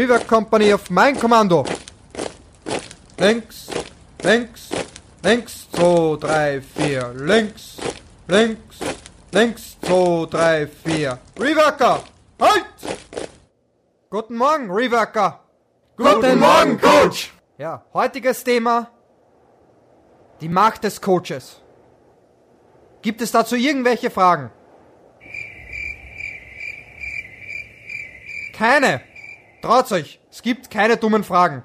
Rework Company auf mein Kommando. Links, links, links, 2, 3, 4, links, links, links, 2, 3, 4. Reworker, halt! Guten Morgen, Reworker. Guten Morgen, Coach! Ja, heutiges Thema, die Macht des Coaches. Gibt es dazu irgendwelche Fragen? Keine. Traut euch, es gibt keine dummen Fragen.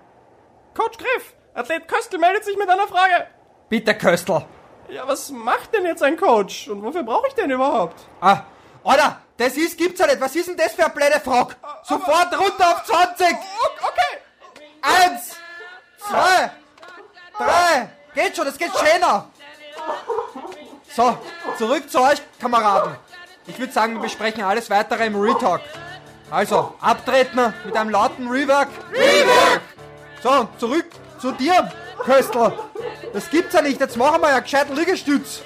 Coach Griff, Athlet Köstl meldet sich mit einer Frage. Bitte, Köstl. Ja, was macht denn jetzt ein Coach? Und wofür brauche ich den überhaupt? Ah, Alter, das ist, gibt's ja nicht. Was ist denn das für eine blöde Frage? Sofort runter auf 20! Okay. Eins, zwei, drei. Geht schon, das geht schöner. So, zurück zu euch, Kameraden. Ich würde sagen, wir besprechen alles weitere im Retalk. Also, abtreten mit einem lauten Rework. Rework! So, und zurück zu dir, Köstl. Das gibt's ja nicht. Jetzt machen wir ja gescheiten Liegestütz.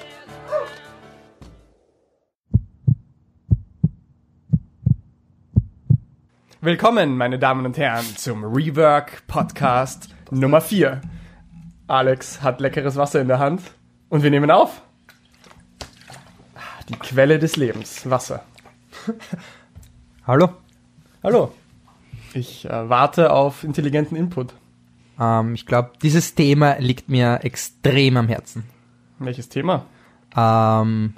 Willkommen, meine Damen und Herren, zum Rework Podcast Nummer 4. Alex hat leckeres Wasser in der Hand und wir nehmen auf. Die Quelle des Lebens, Wasser. Hallo? Hallo. Ich äh, warte auf intelligenten Input. Ähm, ich glaube, dieses Thema liegt mir extrem am Herzen. Welches Thema? Ähm,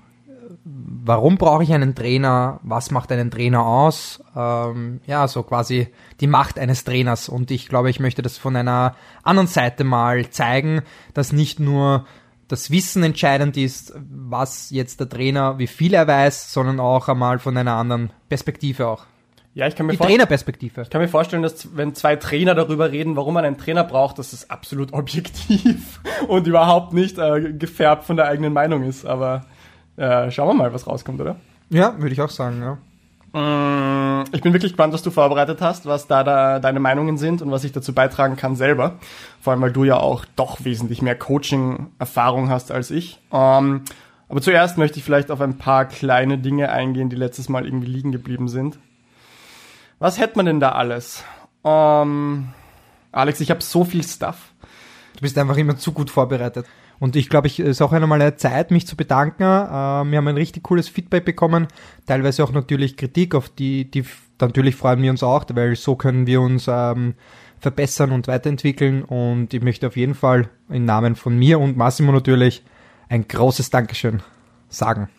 warum brauche ich einen Trainer? Was macht einen Trainer aus? Ähm, ja, so quasi die Macht eines Trainers. Und ich glaube, ich möchte das von einer anderen Seite mal zeigen, dass nicht nur das Wissen entscheidend ist, was jetzt der Trainer, wie viel er weiß, sondern auch einmal von einer anderen Perspektive auch. Ja, ich kann mir Die vorstellen. Trainerperspektive. Ich kann mir vorstellen, dass wenn zwei Trainer darüber reden, warum man einen Trainer braucht, dass das absolut objektiv und überhaupt nicht äh, gefärbt von der eigenen Meinung ist. Aber äh, schauen wir mal, was rauskommt, oder? Ja, würde ich auch sagen, ja. Mm, Ich bin wirklich gespannt, was du vorbereitet hast, was da, da deine Meinungen sind und was ich dazu beitragen kann selber. Vor allem, weil du ja auch doch wesentlich mehr Coaching-Erfahrung hast als ich. Ähm, aber zuerst möchte ich vielleicht auf ein paar kleine Dinge eingehen, die letztes Mal irgendwie liegen geblieben sind. Was hätte man denn da alles? Ähm, Alex, ich habe so viel Stuff. Du bist einfach immer zu gut vorbereitet. Und ich glaube, ich ist auch einmal eine Zeit, mich zu bedanken. Äh, wir haben ein richtig cooles Feedback bekommen, teilweise auch natürlich Kritik, auf die, die natürlich freuen wir uns auch, weil so können wir uns ähm, verbessern und weiterentwickeln. Und ich möchte auf jeden Fall im Namen von mir und Massimo natürlich ein großes Dankeschön sagen.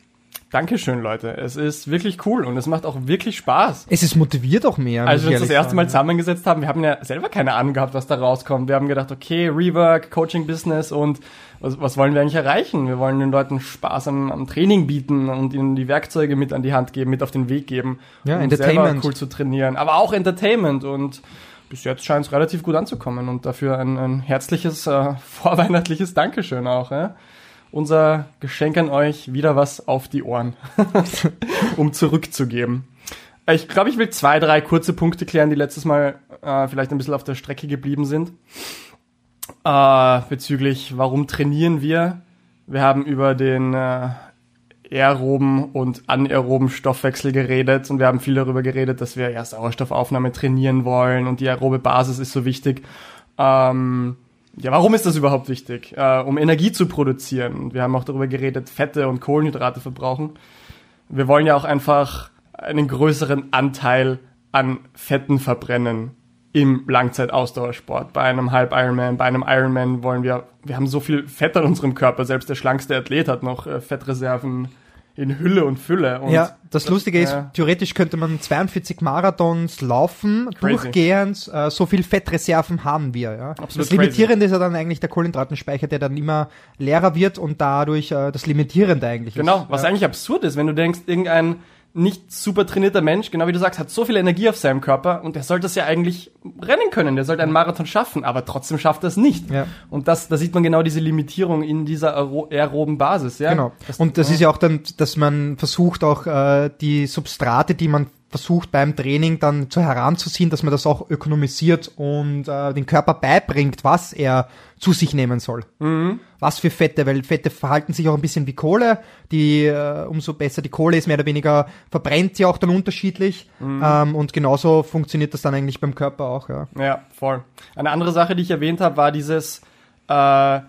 Dankeschön, Leute. Es ist wirklich cool und es macht auch wirklich Spaß. Es ist motiviert auch mehr. Als wir uns das erste Mal sagen. zusammengesetzt haben, wir haben ja selber keine Ahnung gehabt, was da rauskommt. Wir haben gedacht, okay, Rework, Coaching Business und was, was wollen wir eigentlich erreichen? Wir wollen den Leuten Spaß am, am Training bieten und ihnen die Werkzeuge mit an die Hand geben, mit auf den Weg geben, Ja, um Entertainment. selber cool zu trainieren. Aber auch Entertainment und bis jetzt scheint es relativ gut anzukommen und dafür ein, ein herzliches, äh, vorweihnachtliches Dankeschön auch. Ja? Unser Geschenk an euch, wieder was auf die Ohren, um zurückzugeben. Ich glaube, ich will zwei, drei kurze Punkte klären, die letztes Mal äh, vielleicht ein bisschen auf der Strecke geblieben sind. Äh, bezüglich, warum trainieren wir? Wir haben über den äh, aeroben und anaeroben Stoffwechsel geredet und wir haben viel darüber geredet, dass wir ja Sauerstoffaufnahme trainieren wollen und die aerobe Basis ist so wichtig. Ähm, ja, warum ist das überhaupt wichtig? Äh, um Energie zu produzieren. Wir haben auch darüber geredet, Fette und Kohlenhydrate verbrauchen. Wir wollen ja auch einfach einen größeren Anteil an Fetten verbrennen im Langzeitausdauersport. Bei einem Halb Ironman, bei einem Ironman wollen wir, wir haben so viel Fett an unserem Körper, selbst der schlankste Athlet hat noch äh, Fettreserven in Hülle und Fülle. Und ja, das Lustige ist, äh, theoretisch könnte man 42 Marathons laufen, Crazy. durchgehend, äh, so viel Fettreserven haben wir. Ja. Absolut das Limitierende ist ja dann eigentlich der Kohlenhydratenspeicher, der dann immer leerer wird und dadurch äh, das Limitierende eigentlich Genau, ist. was ja. eigentlich absurd ist, wenn du denkst, irgendein nicht super trainierter Mensch, genau wie du sagst, hat so viel Energie auf seinem Körper und der sollte es ja eigentlich rennen können, der sollte einen Marathon schaffen, aber trotzdem schafft er es nicht. Ja. Und das, da sieht man genau diese Limitierung in dieser aero aeroben Basis, ja. Genau. und das ist ja auch dann, dass man versucht auch äh, die Substrate, die man versucht beim Training dann zu heranzuziehen, dass man das auch ökonomisiert und äh, den Körper beibringt, was er zu sich nehmen soll. Mhm. Was für Fette, weil Fette verhalten sich auch ein bisschen wie Kohle. Die, äh, umso besser die Kohle ist, mehr oder weniger verbrennt sie auch dann unterschiedlich. Mhm. Ähm, und genauso funktioniert das dann eigentlich beim Körper auch, ja. Ja, voll. Eine andere Sache, die ich erwähnt habe, war dieses äh,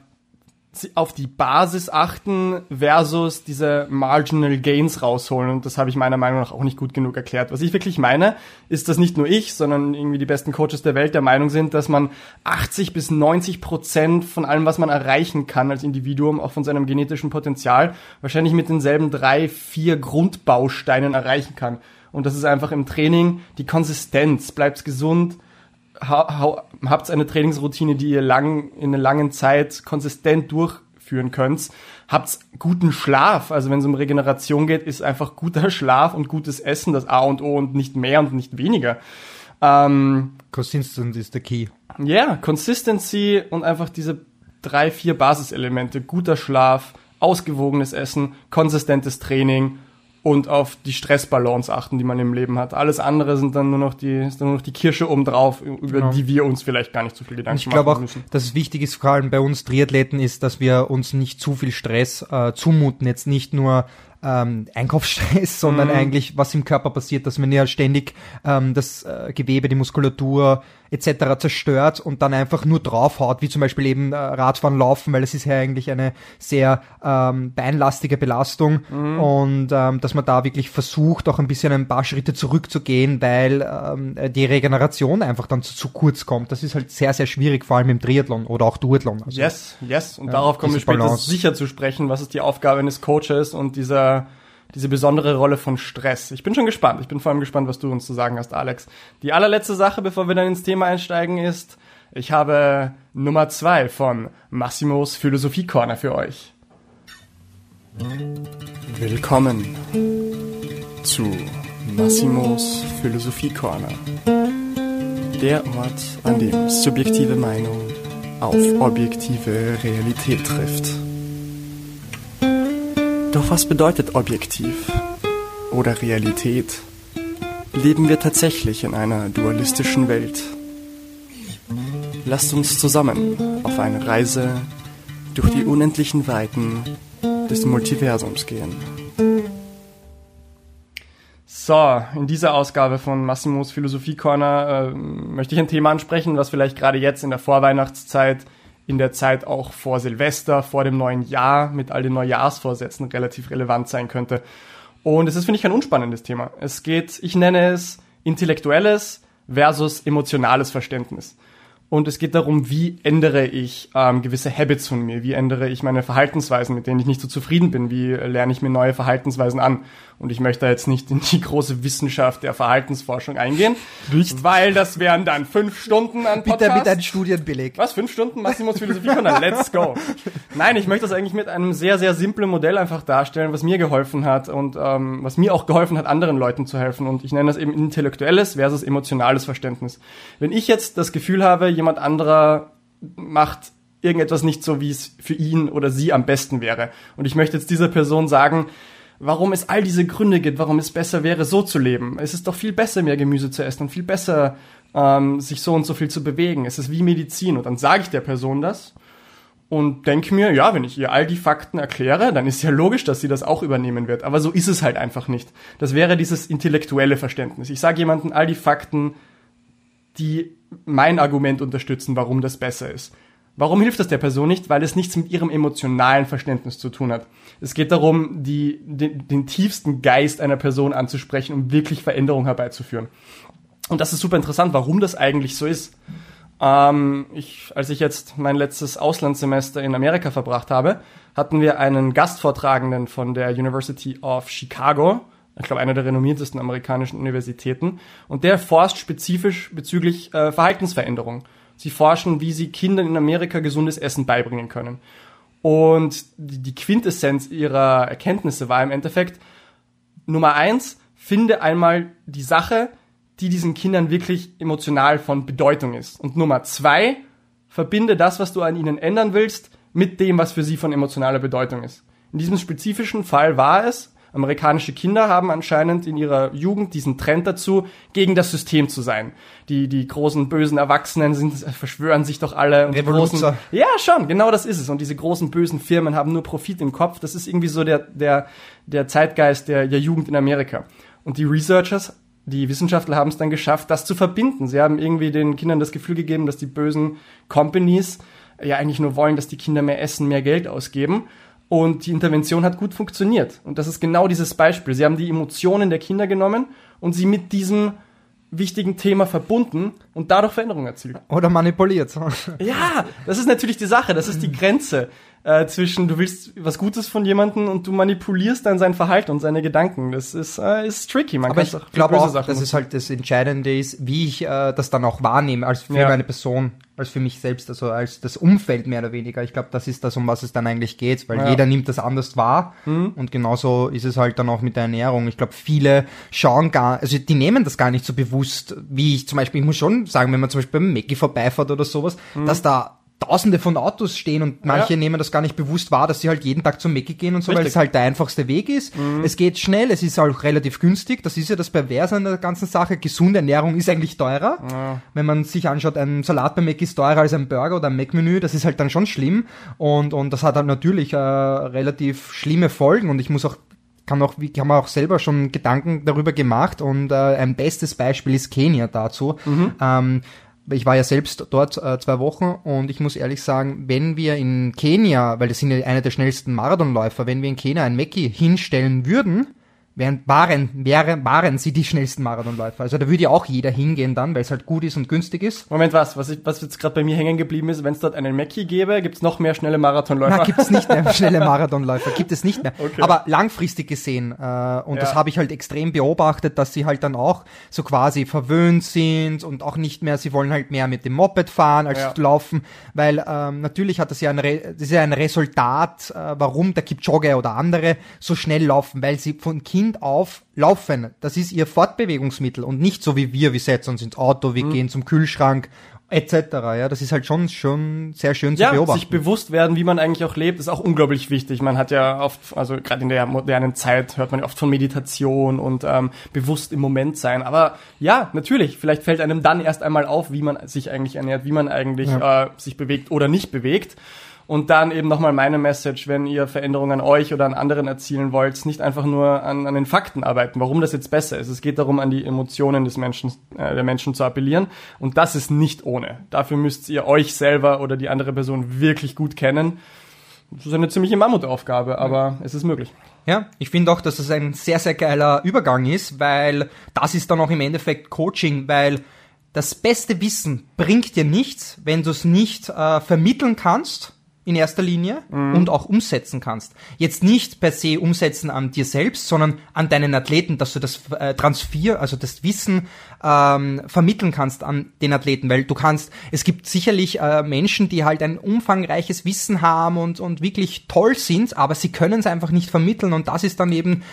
auf die Basis achten versus diese Marginal Gains rausholen. Und das habe ich meiner Meinung nach auch nicht gut genug erklärt. Was ich wirklich meine, ist, dass nicht nur ich, sondern irgendwie die besten Coaches der Welt der Meinung sind, dass man 80 bis 90 Prozent von allem, was man erreichen kann als Individuum, auch von seinem genetischen Potenzial, wahrscheinlich mit denselben drei, vier Grundbausteinen erreichen kann. Und das ist einfach im Training die Konsistenz, bleibt gesund, habt eine Trainingsroutine, die ihr lang, in einer langen Zeit konsistent durchführen könnt. Habt guten Schlaf. Also wenn es um Regeneration geht, ist einfach guter Schlaf und gutes Essen das A und O und nicht mehr und nicht weniger. Ähm, Consistency ist der Key. Ja, yeah, Consistency und einfach diese drei, vier Basiselemente. Guter Schlaf, ausgewogenes Essen, konsistentes Training und auf die Stressbalance achten, die man im Leben hat. Alles andere sind dann nur noch die, ist dann nur noch die Kirsche obendrauf, über genau. die wir uns vielleicht gar nicht so viel Gedanken ich machen müssen. Ich glaube auch, dass es wichtig ist, vor allem bei uns Triathleten, ist, dass wir uns nicht zu viel Stress äh, zumuten. Jetzt nicht nur ähm, Einkaufsstress, sondern mhm. eigentlich, was im Körper passiert, dass man ja ständig ähm, das äh, Gewebe, die Muskulatur etc. zerstört und dann einfach nur draufhaut, wie zum Beispiel eben äh, Radfahren, Laufen, weil es ist ja eigentlich eine sehr ähm, beinlastige Belastung mhm. und ähm, dass man da wirklich versucht, auch ein bisschen ein paar Schritte zurückzugehen, weil ähm, die Regeneration einfach dann zu, zu kurz kommt. Das ist halt sehr, sehr schwierig, vor allem im Triathlon oder auch Duathlon. Also, yes, yes. Und ja, darauf kommen wir später Balance. sicher zu sprechen, was ist die Aufgabe eines Coaches und dieser diese besondere Rolle von Stress. Ich bin schon gespannt. Ich bin vor allem gespannt, was du uns zu sagen hast, Alex. Die allerletzte Sache, bevor wir dann ins Thema einsteigen, ist, ich habe Nummer zwei von Massimos Philosophie Corner für euch. Willkommen zu Massimos Philosophie Corner. Der Ort, an dem subjektive Meinung auf objektive Realität trifft. Doch was bedeutet objektiv oder Realität? Leben wir tatsächlich in einer dualistischen Welt? Lasst uns zusammen auf eine Reise durch die unendlichen Weiten des Multiversums gehen. So, in dieser Ausgabe von Massimos Philosophie Corner äh, möchte ich ein Thema ansprechen, was vielleicht gerade jetzt in der Vorweihnachtszeit in der Zeit auch vor Silvester, vor dem neuen Jahr mit all den Neujahrsvorsätzen relativ relevant sein könnte. Und es ist, finde ich, kein unspannendes Thema. Es geht, ich nenne es intellektuelles versus emotionales Verständnis. Und es geht darum, wie ändere ich ähm, gewisse Habits von mir, wie ändere ich meine Verhaltensweisen, mit denen ich nicht so zufrieden bin, wie lerne ich mir neue Verhaltensweisen an. Und ich möchte jetzt nicht in die große Wissenschaft der Verhaltensforschung eingehen, nicht? weil das wären dann fünf Stunden an Podcast. Bitte mit einem Studienbeleg. Was, fünf Stunden Maximus Philosophie? Let's go. Nein, ich möchte das eigentlich mit einem sehr, sehr simplen Modell einfach darstellen, was mir geholfen hat und ähm, was mir auch geholfen hat, anderen Leuten zu helfen. Und ich nenne das eben intellektuelles versus emotionales Verständnis. Wenn ich jetzt das Gefühl habe, jemand anderer macht irgendetwas nicht so, wie es für ihn oder sie am besten wäre. Und ich möchte jetzt dieser Person sagen, warum es all diese Gründe gibt, warum es besser wäre, so zu leben. Es ist doch viel besser, mehr Gemüse zu essen und viel besser, ähm, sich so und so viel zu bewegen. Es ist wie Medizin. Und dann sage ich der Person das und denke mir, ja, wenn ich ihr all die Fakten erkläre, dann ist ja logisch, dass sie das auch übernehmen wird. Aber so ist es halt einfach nicht. Das wäre dieses intellektuelle Verständnis. Ich sage jemandem all die Fakten, die mein Argument unterstützen, warum das besser ist. Warum hilft das der Person nicht? Weil es nichts mit ihrem emotionalen Verständnis zu tun hat. Es geht darum, die, den, den tiefsten Geist einer Person anzusprechen, um wirklich Veränderung herbeizuführen. Und das ist super interessant, warum das eigentlich so ist. Ähm, ich, als ich jetzt mein letztes Auslandssemester in Amerika verbracht habe, hatten wir einen Gastvortragenden von der University of Chicago, ich glaube, einer der renommiertesten amerikanischen Universitäten. Und der forscht spezifisch bezüglich äh, Verhaltensveränderung. Sie forschen, wie sie Kindern in Amerika gesundes Essen beibringen können. Und die Quintessenz ihrer Erkenntnisse war im Endeffekt, Nummer eins, finde einmal die Sache, die diesen Kindern wirklich emotional von Bedeutung ist. Und Nummer zwei, verbinde das, was du an ihnen ändern willst, mit dem, was für sie von emotionaler Bedeutung ist. In diesem spezifischen Fall war es, Amerikanische Kinder haben anscheinend in ihrer Jugend diesen Trend dazu, gegen das System zu sein. Die, die großen bösen Erwachsenen sind, verschwören sich doch alle. Und großen, ja, schon, genau das ist es. Und diese großen bösen Firmen haben nur Profit im Kopf. Das ist irgendwie so der, der, der Zeitgeist der, der Jugend in Amerika. Und die Researchers die Wissenschaftler haben es dann geschafft, das zu verbinden. Sie haben irgendwie den Kindern das Gefühl gegeben, dass die bösen Companies ja eigentlich nur wollen, dass die Kinder mehr essen, mehr Geld ausgeben. Und die Intervention hat gut funktioniert. Und das ist genau dieses Beispiel. Sie haben die Emotionen der Kinder genommen und sie mit diesem wichtigen Thema verbunden und dadurch Veränderungen erzielt. Oder manipuliert. ja, das ist natürlich die Sache, das ist die Grenze äh, zwischen du willst was Gutes von jemandem und du manipulierst dann sein Verhalten und seine Gedanken. Das ist, äh, ist tricky. Man Aber ich glaube auch, Sachen dass es halt das Entscheidende ist, wie ich äh, das dann auch wahrnehme, als für ja. meine Person, als für mich selbst, also als das Umfeld mehr oder weniger. Ich glaube, das ist das, um was es dann eigentlich geht, weil ja. jeder nimmt das anders wahr mhm. und genauso ist es halt dann auch mit der Ernährung. Ich glaube, viele schauen gar, also die nehmen das gar nicht so bewusst, wie ich zum Beispiel, ich muss schon sagen, wenn man zum Beispiel beim Mackie vorbeifährt oder sowas, mhm. dass da Tausende von Autos stehen und manche ja. nehmen das gar nicht bewusst wahr, dass sie halt jeden Tag zum Mäcki gehen und so, Richtig. weil es halt der einfachste Weg ist. Mhm. Es geht schnell, es ist auch relativ günstig. Das ist ja das Perverse an der ganzen Sache. Gesunde Ernährung ist eigentlich teurer. Ja. Wenn man sich anschaut, ein Salat beim Mäcki ist teurer als ein Burger oder ein Mac-Menü. Das ist halt dann schon schlimm. Und, und das hat halt natürlich äh, relativ schlimme Folgen. Und ich muss auch kann auch, wie haben wir auch selber schon Gedanken darüber gemacht und äh, ein bestes Beispiel ist Kenia dazu. Mhm. Ähm, ich war ja selbst dort äh, zwei Wochen und ich muss ehrlich sagen, wenn wir in Kenia, weil das sind ja einer der schnellsten Marathonläufer, wenn wir in Kenia ein Mackie hinstellen würden, wären, waren, wären, waren sie die schnellsten Marathonläufer. Also da würde ja auch jeder hingehen dann, weil es halt gut ist und günstig ist. Moment, was? Was, ich, was jetzt gerade bei mir hängen geblieben ist, wenn es dort einen Mackie gäbe, gibt's noch mehr schnelle Marathonläufer? Na, gibt's nicht mehr schnelle Marathonläufer, gibt es nicht mehr. Okay. Aber langfristig gesehen, äh, und ja. das habe ich halt extrem beobachtet, dass sie halt dann auch so quasi verwöhnt sind und auch nicht mehr, sie wollen halt mehr mit dem Moped fahren als ja. laufen, weil ähm, natürlich hat das ja ein, Re das ist ja ein Resultat, äh, warum der Kipchoge oder andere so schnell laufen, weil sie von Kind Kind auf laufen. Das ist ihr Fortbewegungsmittel und nicht so wie wir, wir setzen uns ins Auto, wir mhm. gehen zum Kühlschrank etc. Ja, das ist halt schon schon sehr schön ja, zu beobachten. sich bewusst werden, wie man eigentlich auch lebt, ist auch unglaublich wichtig. Man hat ja oft, also gerade in der modernen Zeit hört man ja oft von Meditation und ähm, bewusst im Moment sein. Aber ja, natürlich, vielleicht fällt einem dann erst einmal auf, wie man sich eigentlich ernährt, wie man eigentlich ja. äh, sich bewegt oder nicht bewegt. Und dann eben nochmal meine Message, wenn ihr Veränderungen an euch oder an anderen erzielen wollt, nicht einfach nur an, an den Fakten arbeiten, warum das jetzt besser ist. Es geht darum, an die Emotionen des Menschen, äh, der Menschen zu appellieren. Und das ist nicht ohne. Dafür müsst ihr euch selber oder die andere Person wirklich gut kennen. Das ist eine ziemliche Mammutaufgabe, aber es ist möglich. Ja, ich finde auch, dass das ein sehr, sehr geiler Übergang ist, weil das ist dann auch im Endeffekt Coaching, weil das beste Wissen bringt dir nichts, wenn du es nicht äh, vermitteln kannst in erster Linie mhm. und auch umsetzen kannst. Jetzt nicht per se umsetzen an dir selbst, sondern an deinen Athleten, dass du das äh, Transfer, also das Wissen ähm, vermitteln kannst an den Athleten, weil du kannst, es gibt sicherlich äh, Menschen, die halt ein umfangreiches Wissen haben und, und wirklich toll sind, aber sie können es einfach nicht vermitteln und das ist dann eben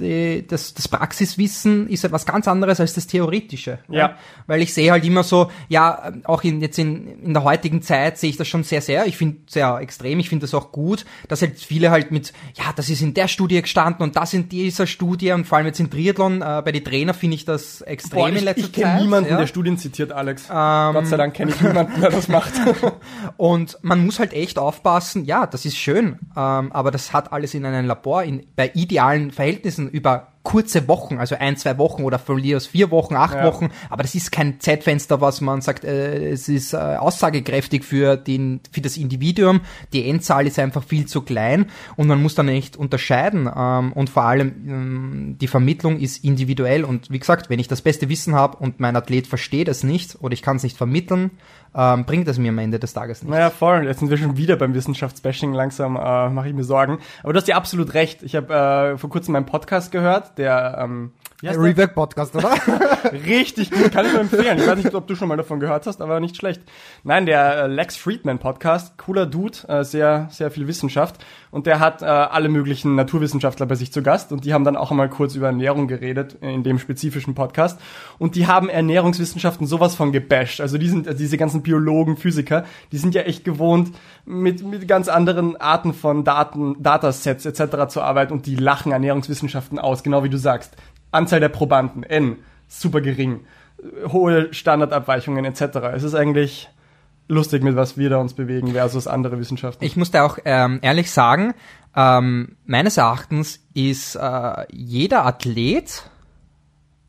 die, das, das Praxiswissen ist etwas ganz anderes als das Theoretische. Ja. ja. Weil ich sehe halt immer so, ja, auch in, jetzt in, in der heutigen Zeit sehe ich das schon sehr, sehr. Ich finde sehr extrem, ich finde das auch gut, dass halt viele halt mit, ja, das ist in der Studie gestanden und das in dieser Studie und vor allem jetzt in Triathlon, äh, bei den Trainer finde ich das extrem Boah, ich, in letzter ich Zeit. Ich kenne niemanden, ja. der Studien zitiert, Alex. Ähm, Gott sei Dank kenne ich niemanden, der das macht. und man muss halt echt aufpassen, ja, das ist schön, ähm, aber das hat alles in einem Labor, in, bei idealen Verhältnissen über kurze Wochen, also ein, zwei Wochen oder von mir aus vier Wochen, acht ja. Wochen, aber das ist kein Zeitfenster, was man sagt, äh, es ist äh, aussagekräftig für, den, für das Individuum. Die Endzahl ist einfach viel zu klein und man muss dann echt unterscheiden ähm, und vor allem ähm, die Vermittlung ist individuell und wie gesagt, wenn ich das beste Wissen habe und mein Athlet versteht es nicht oder ich kann es nicht vermitteln, ähm, bringt es mir am Ende des Tages nichts. Naja, voll. Jetzt sind wir schon wieder beim Wissenschaftsbashing. Langsam äh, mache ich mir Sorgen. Aber du hast ja absolut recht. Ich habe äh, vor kurzem meinen Podcast gehört der ähm, heißt Rework Podcast, oder? Richtig gut, kann ich nur empfehlen. Ich weiß nicht, ob du schon mal davon gehört hast, aber nicht schlecht. Nein, der äh, Lex Friedman Podcast, cooler Dude, äh, sehr, sehr viel Wissenschaft. Und der hat äh, alle möglichen Naturwissenschaftler bei sich zu Gast und die haben dann auch einmal kurz über Ernährung geredet in dem spezifischen Podcast. Und die haben Ernährungswissenschaften sowas von gebasht. Also die sind, also diese ganzen Biologen, Physiker, die sind ja echt gewohnt, mit, mit ganz anderen Arten von Daten, Datasets etc. zu arbeiten und die lachen Ernährungswissenschaften aus, genau wie du sagst. Anzahl der Probanden, N, super gering, hohe Standardabweichungen etc. Es ist eigentlich lustig, mit was wir da uns bewegen versus andere Wissenschaften. Ich muss da auch ähm, ehrlich sagen, ähm, meines Erachtens ist äh, jeder Athlet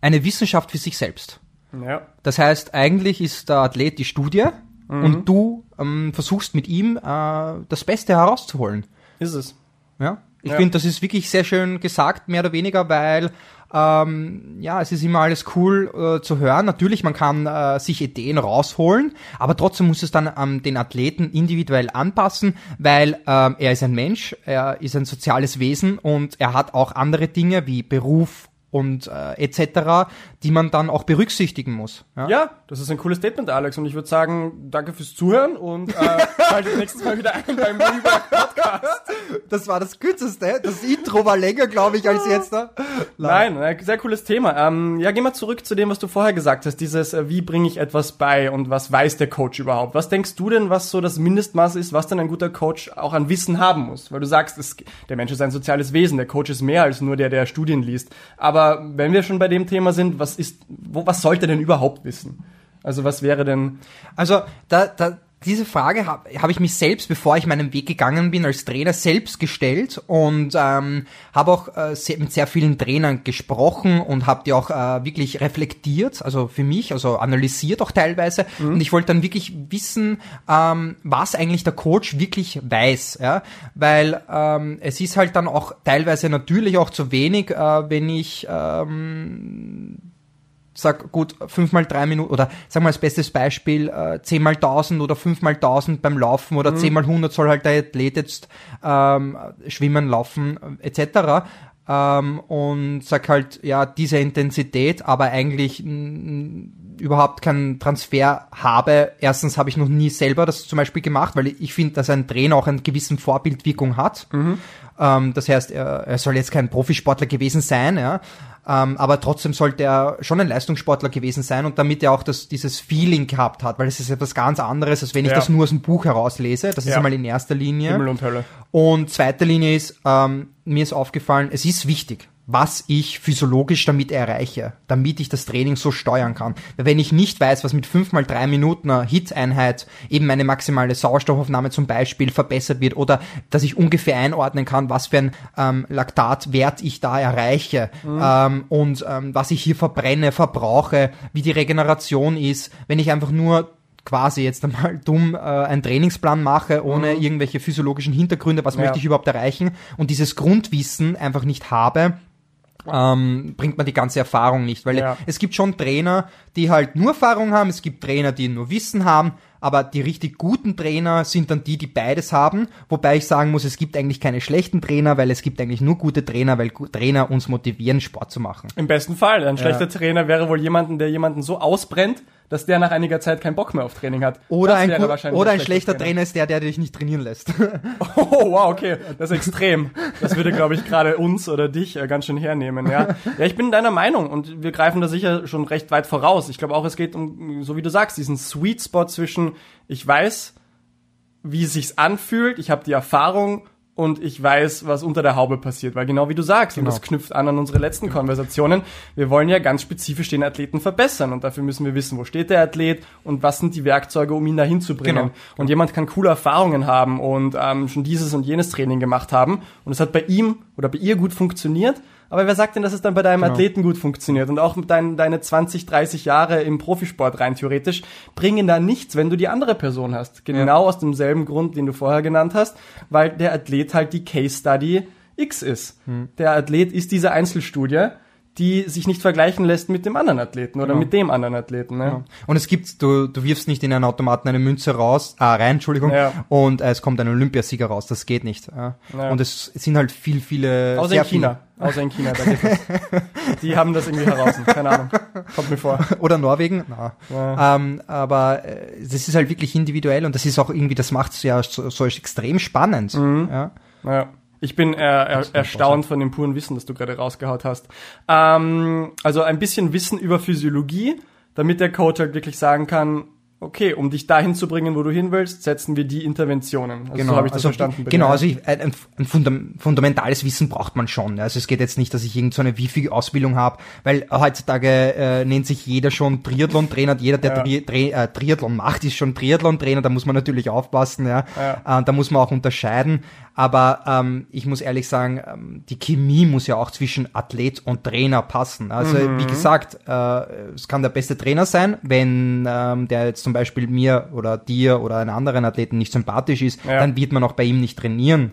eine Wissenschaft für sich selbst. Ja. Das heißt, eigentlich ist der Athlet die Studie mhm. und du ähm, versuchst mit ihm äh, das Beste herauszuholen. Ist es. Ja. Ich ja. finde, das ist wirklich sehr schön gesagt, mehr oder weniger, weil ähm, ja, es ist immer alles cool äh, zu hören. Natürlich, man kann äh, sich Ideen rausholen, aber trotzdem muss es dann ähm, den Athleten individuell anpassen, weil ähm, er ist ein Mensch, er ist ein soziales Wesen und er hat auch andere Dinge wie Beruf und äh, etc., die man dann auch berücksichtigen muss. Ja? ja, das ist ein cooles Statement, Alex. Und ich würde sagen, danke fürs Zuhören und äh, schaltet nächstes Mal wieder ein beim Podcast. Das war das kürzeste. Das Intro war länger, glaube ich, als jetzt. Ne? Nein, Nein sehr cooles Thema. Ähm, ja, geh mal zurück zu dem, was du vorher gesagt hast. Dieses, äh, wie bringe ich etwas bei und was weiß der Coach überhaupt? Was denkst du denn, was so das Mindestmaß ist, was denn ein guter Coach auch an Wissen haben muss? Weil du sagst, es, der Mensch ist ein soziales Wesen. Der Coach ist mehr als nur der, der Studien liest. Aber wenn wir schon bei dem Thema sind, was ist, wo, was sollte denn überhaupt wissen? Also was wäre denn? Also da, da, diese Frage habe hab ich mich selbst, bevor ich meinen Weg gegangen bin, als Trainer selbst gestellt und ähm, habe auch äh, sehr, mit sehr vielen Trainern gesprochen und habe die auch äh, wirklich reflektiert, also für mich, also analysiert auch teilweise. Mhm. Und ich wollte dann wirklich wissen, ähm, was eigentlich der Coach wirklich weiß, ja, weil ähm, es ist halt dann auch teilweise natürlich auch zu wenig, äh, wenn ich ähm, sag gut, fünf mal drei Minuten oder sag mal als bestes Beispiel, äh, zehn mal tausend oder fünf mal tausend beim Laufen oder mhm. zehn mal hundert soll halt der Athlet jetzt ähm, schwimmen, laufen etc. Ähm, und sag halt, ja, diese Intensität, aber eigentlich überhaupt keinen Transfer habe. Erstens habe ich noch nie selber das zum Beispiel gemacht, weil ich finde, dass ein Trainer auch einen gewissen Vorbildwirkung hat. Mhm. Ähm, das heißt, er, er soll jetzt kein Profisportler gewesen sein, ja. Ähm, aber trotzdem sollte er schon ein Leistungssportler gewesen sein und damit er auch das, dieses Feeling gehabt hat, weil es ist etwas ganz anderes, als wenn ich ja. das nur aus dem Buch herauslese. Das ist ja. einmal in erster Linie. Himmel und Hölle. Und zweite Linie ist, ähm, mir ist aufgefallen, es ist wichtig was ich physiologisch damit erreiche, damit ich das Training so steuern kann. Wenn ich nicht weiß, was mit fünf mal drei Minuten einer Hit-Einheit eben meine maximale Sauerstoffaufnahme zum Beispiel verbessert wird oder dass ich ungefähr einordnen kann, was für ein ähm, Laktatwert ich da erreiche mhm. ähm, und ähm, was ich hier verbrenne, verbrauche, wie die Regeneration ist, wenn ich einfach nur quasi jetzt einmal dumm äh, einen Trainingsplan mache, ohne mhm. irgendwelche physiologischen Hintergründe, was ja. möchte ich überhaupt erreichen und dieses Grundwissen einfach nicht habe, ähm, bringt man die ganze Erfahrung nicht. Weil ja. es gibt schon Trainer, die halt nur Erfahrung haben, es gibt Trainer, die nur Wissen haben, aber die richtig guten Trainer sind dann die, die beides haben. Wobei ich sagen muss, es gibt eigentlich keine schlechten Trainer, weil es gibt eigentlich nur gute Trainer, weil Trainer uns motivieren, Sport zu machen. Im besten Fall. Ein schlechter ja. Trainer wäre wohl jemanden, der jemanden so ausbrennt, dass der nach einiger Zeit keinen Bock mehr auf Training hat. Oder ein, oder ein schlechter Trainer. Trainer. ist der, der dich nicht trainieren lässt. Oh, wow, okay. Das ist extrem. Das würde, glaube ich, gerade uns oder dich äh, ganz schön hernehmen, ja. Ja, ich bin deiner Meinung und wir greifen da sicher schon recht weit voraus. Ich glaube auch, es geht um, so wie du sagst, diesen Sweet Spot zwischen, ich weiß, wie es sich anfühlt, ich habe die Erfahrung und ich weiß, was unter der Haube passiert, weil genau wie du sagst, genau. und das knüpft an an unsere letzten Konversationen, wir wollen ja ganz spezifisch den Athleten verbessern und dafür müssen wir wissen, wo steht der Athlet und was sind die Werkzeuge, um ihn dahin zu bringen. Genau. Und jemand kann coole Erfahrungen haben und ähm, schon dieses und jenes Training gemacht haben und es hat bei ihm oder bei ihr gut funktioniert, aber wer sagt denn, dass es dann bei deinem genau. Athleten gut funktioniert? Und auch dein, deine 20, 30 Jahre im Profisport rein theoretisch bringen da nichts, wenn du die andere Person hast. Genau ja. aus demselben Grund, den du vorher genannt hast, weil der Athlet halt die Case Study X ist. Hm. Der Athlet ist diese Einzelstudie, die sich nicht vergleichen lässt mit dem anderen Athleten oder Genau. mit dem anderen Athleten. Ne? Ja. Und es gibt, du, du wirfst nicht in einen Automaten eine Münze raus, ah, rein, Entschuldigung, Ja. und äh, es kommt ein Olympiasieger raus. Das geht nicht. Ja. Ja. Und es sind halt viel, viele. Außer in China. Außer in China, da geht das. Die haben das irgendwie heraus. Keine Ahnung. Kommt mir vor. Oder Norwegen. Na. Ja. Ähm, aber äh, das ist halt wirklich individuell und das ist auch irgendwie, das macht es ja so, so extrem spannend. Mhm. Ja. Ja. Ich bin äh, er, erstaunt von dem puren Wissen, das du gerade rausgehaut hast. Ähm, also ein bisschen Wissen über Physiologie, damit der Coach halt wirklich sagen kann, okay, um dich dahin zu bringen, wo du hin willst, setzen wir die Interventionen. Also so habe ich das also, verstanden. Genau, also ich, ein, ein fundam fundamentales Wissen braucht man schon. ja. Also es geht jetzt nicht, dass ich irgend so eine Wifi-Ausbildung habe, weil heutzutage äh, nennt sich jeder schon Triathlon-Trainer. Jeder, der Ja. Tri Tri äh, Triathlon macht, ist schon Triathlon-Trainer. Da muss man natürlich aufpassen. Ja. Äh, da muss man auch unterscheiden. Aber ähm, ich muss ehrlich sagen, ähm, die Chemie muss ja auch zwischen Athlet und Trainer passen. Also Mhm. wie gesagt, äh, es kann der beste Trainer sein, wenn ähm, der jetzt zum Beispiel mir oder dir oder einem anderen Athleten nicht sympathisch ist, Ja. dann wird man auch bei ihm nicht trainieren.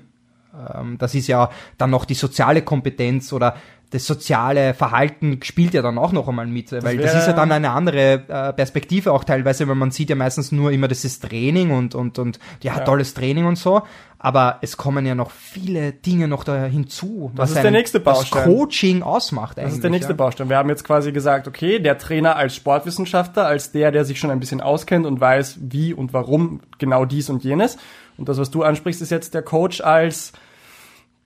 Ähm, das ist ja dann noch die soziale Kompetenz oder das soziale Verhalten spielt ja dann auch noch einmal mit, weil das wäre- ist ja dann eine andere äh, Perspektive auch teilweise, weil man sieht ja meistens nur immer das ist Training und und und ja, Ja. tolles Training und so, aber es kommen ja noch viele Dinge noch da hinzu, was ist der nächste Baustein. was Coaching ausmacht eigentlich. Das ist der nächste ja. Baustein. Wir haben jetzt quasi gesagt, okay, der Trainer als Sportwissenschaftler, als der, der sich schon ein bisschen auskennt und weiß, wie und warum genau dies und jenes. Und das, was du ansprichst, ist jetzt der Coach als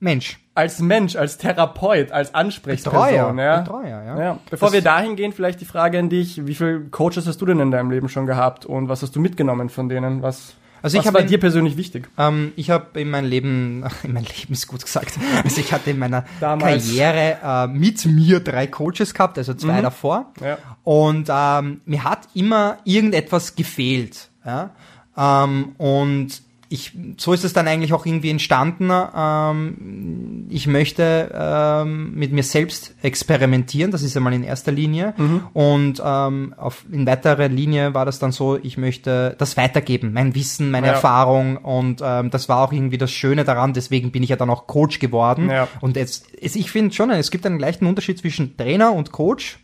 Mensch, als Mensch, als Therapeut, als Ansprechperson. Betreuer, ja. Betreuer, ja. Ja. Bevor Das- wir dahin gehen, vielleicht die Frage an dich, wie viele Coaches hast du denn in deinem Leben schon gehabt und was hast du mitgenommen von denen? Was, Also ich was habe war ein- dir persönlich wichtig? Ähm, ich habe in meinem Leben, in meinem Leben ist gut gesagt, also ich hatte in meiner Damals. Karriere äh, mit mir drei Coaches gehabt, also zwei davor. Ja. Und ähm, mir hat immer irgendetwas gefehlt. Ja? Ähm, und ich, so ist es dann eigentlich auch irgendwie entstanden. Ähm, ich möchte ähm, mit mir selbst experimentieren, das ist einmal in erster Linie. Und ähm, auf, in weiterer Linie war das dann so, ich möchte das weitergeben, mein Wissen, meine Ja. Erfahrung. Und ähm, das war auch irgendwie das Schöne daran, deswegen bin ich ja dann auch Coach geworden. Ja. Und jetzt, ich finde schon, es gibt einen leichten Unterschied zwischen Trainer und Coach.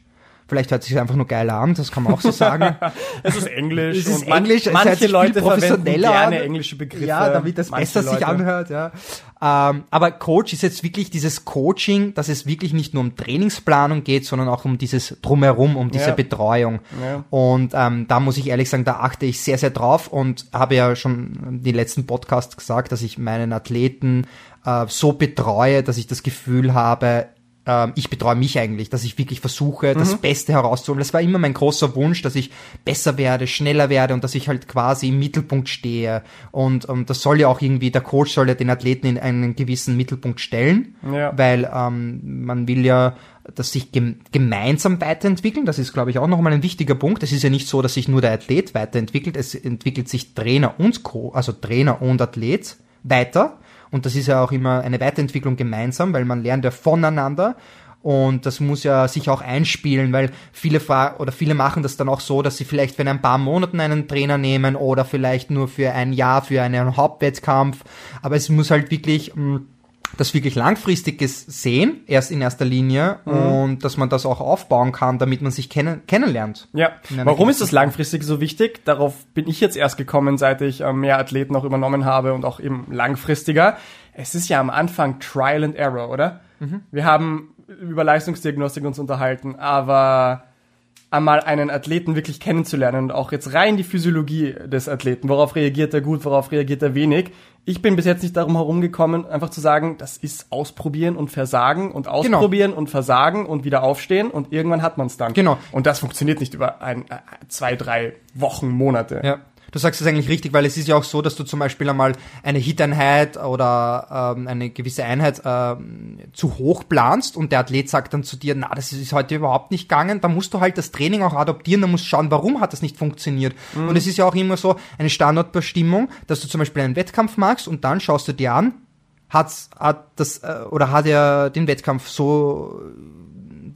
Vielleicht hört sich einfach nur geil an, das kann man auch so sagen. Es ist Englisch. Es ist und man- Englisch, es manche sich Leute verwenden professioneller gerne englische Begriffe. Ja, damit das besser sich Leute- anhört, ja. Ähm, aber Coach ist jetzt wirklich dieses Coaching, dass es wirklich nicht nur um Trainingsplanung geht, sondern auch um dieses Drumherum, um diese Ja. Betreuung. Ja. Und ähm, da muss ich ehrlich sagen, da achte ich sehr, sehr drauf und habe ja schon die letzten Podcasts gesagt, dass ich meinen Athleten äh, so betreue, dass ich das Gefühl habe, ähm, ich betreue mich eigentlich, dass ich wirklich versuche, Mhm. das Beste herauszuholen. Das war immer mein großer Wunsch, dass ich besser werde, schneller werde und dass ich halt quasi im Mittelpunkt stehe. Und, und das soll ja auch irgendwie, der Coach soll ja den Athleten in einen gewissen Mittelpunkt stellen, Ja. weil ähm, man will ja dass sich gem gemeinsam weiterentwickeln. Das ist, glaube ich, auch nochmal ein wichtiger Punkt. Es ist ja nicht so, dass sich nur der Athlet weiterentwickelt. Es entwickelt sich Trainer und Co., also Trainer und Athlet weiter. Und das ist ja auch immer eine Weiterentwicklung gemeinsam, weil man lernt ja voneinander. Und das muss ja sich auch einspielen, weil viele fra oder viele machen das dann auch so, dass sie vielleicht für ein paar Monaten einen Trainer nehmen oder vielleicht nur für ein Jahr für einen Hauptwettkampf. Aber es muss halt wirklich mh, das wirklich langfristiges sehen, erst in erster Linie, Mhm. und dass man das auch aufbauen kann, damit man sich kennen kennenlernt. Ja, warum ist das langfristig so wichtig? Darauf bin ich jetzt erst gekommen, seit ich äh, mehr Athleten auch übernommen habe und auch eben langfristiger. Es ist ja am Anfang Trial and Error, oder? Mhm. Wir haben über Leistungsdiagnostik uns unterhalten, aber einmal einen Athleten wirklich kennenzulernen und auch jetzt rein die Physiologie des Athleten, worauf reagiert er gut, worauf reagiert er wenig. Ich bin bis jetzt nicht darum herumgekommen, einfach zu sagen, das ist ausprobieren und versagen und ausprobieren und versagen und wieder aufstehen und irgendwann hat man es dann. Genau. Und das funktioniert nicht über ein, äh, zwei, drei Wochen, Monate. Ja. Du sagst es eigentlich richtig, weil es ist ja auch so, dass du zum Beispiel einmal eine Hit-Einheit oder ähm, eine gewisse Einheit ähm, zu hoch planst und der Athlet sagt dann zu dir, na, das ist heute überhaupt nicht gegangen, dann musst du halt das Training auch adoptieren, dann musst du schauen, warum hat das nicht funktioniert. Und es ist ja auch immer so eine Standardbestimmung, dass du zum Beispiel einen Wettkampf machst und dann schaust du dir an, hat's, hat das, äh, oder hat er den Wettkampf so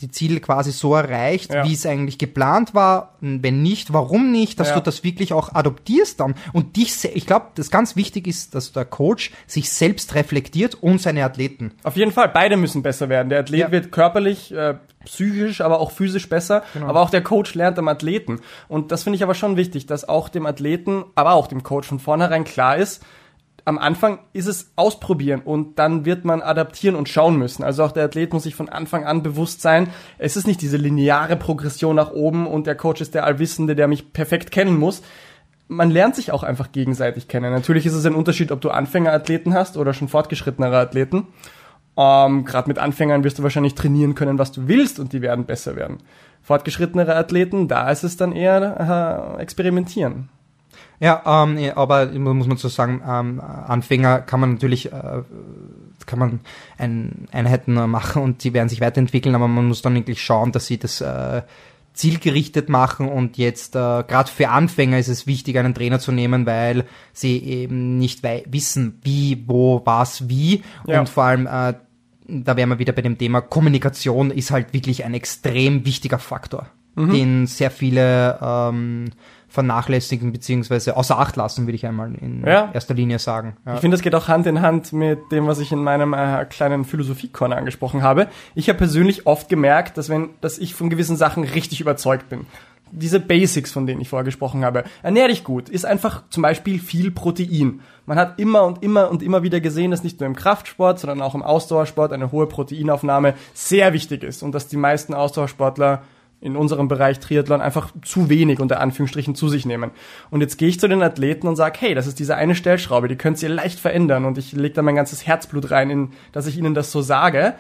die Ziele quasi so erreicht, Ja. wie es eigentlich geplant war? Wenn nicht, warum nicht? Dass Ja. du das wirklich auch adoptierst dann und dich, ich glaube, das ganz wichtig ist, dass der Coach sich selbst reflektiert und seine Athleten. Auf jeden Fall, beide müssen besser werden. Der Athlet Ja. wird körperlich, äh, psychisch, aber auch physisch besser. Genau. Aber auch der Coach lernt am Athleten. Und das finde ich aber schon wichtig, dass auch dem Athleten, aber auch dem Coach von vornherein klar ist, am Anfang ist es ausprobieren und dann wird man adaptieren und schauen müssen. Also auch der Athlet muss sich von Anfang an bewusst sein, es ist nicht diese lineare Progression nach oben und der Coach ist der Allwissende, der mich perfekt kennen muss. Man lernt sich auch einfach gegenseitig kennen. Natürlich ist es ein Unterschied, ob du Anfängerathleten hast oder schon fortgeschrittenere Athleten. Ähm, Gerade mit Anfängern wirst du wahrscheinlich trainieren können, was du willst und die werden besser werden. Fortgeschrittenere Athleten, da ist es dann eher äh, experimentieren. Ja, ähm, ja, aber muss man so sagen, ähm, Anfänger kann man natürlich, äh, kann man ein, Einheiten machen und die werden sich weiterentwickeln, aber man muss dann wirklich schauen, dass sie das äh, zielgerichtet machen und jetzt äh, gerade für Anfänger ist es wichtig, einen Trainer zu nehmen, weil sie eben nicht wissen, wie, wo, was, wie Ja. und vor allem äh, da wären wir wieder bei dem Thema Kommunikation ist halt wirklich ein extrem wichtiger Faktor, den sehr viele ähm, vernachlässigen beziehungsweise außer Acht lassen, würde ich einmal in Ja. erster Linie sagen. Ja. Ich finde, das geht auch Hand in Hand mit dem, was ich in meinem äh, kleinen Philosophie-Corner angesprochen habe. Ich habe persönlich oft gemerkt, dass wenn, dass ich von gewissen Sachen richtig überzeugt bin. Diese Basics, von denen ich vorher gesprochen habe. Ernähr dich gut, ist einfach zum Beispiel viel Protein. Man hat immer und immer und immer wieder gesehen, dass nicht nur im Kraftsport, sondern auch im Ausdauersport eine hohe Proteinaufnahme sehr wichtig ist und dass die meisten Ausdauersportler in unserem Bereich Triathlon einfach zu wenig unter Anführungsstrichen zu sich nehmen. Und jetzt gehe ich zu den Athleten und sage, hey, das ist diese eine Stellschraube, die könnt ihr leicht verändern und ich lege da mein ganzes Herzblut rein, in, dass ich ihnen das so sage.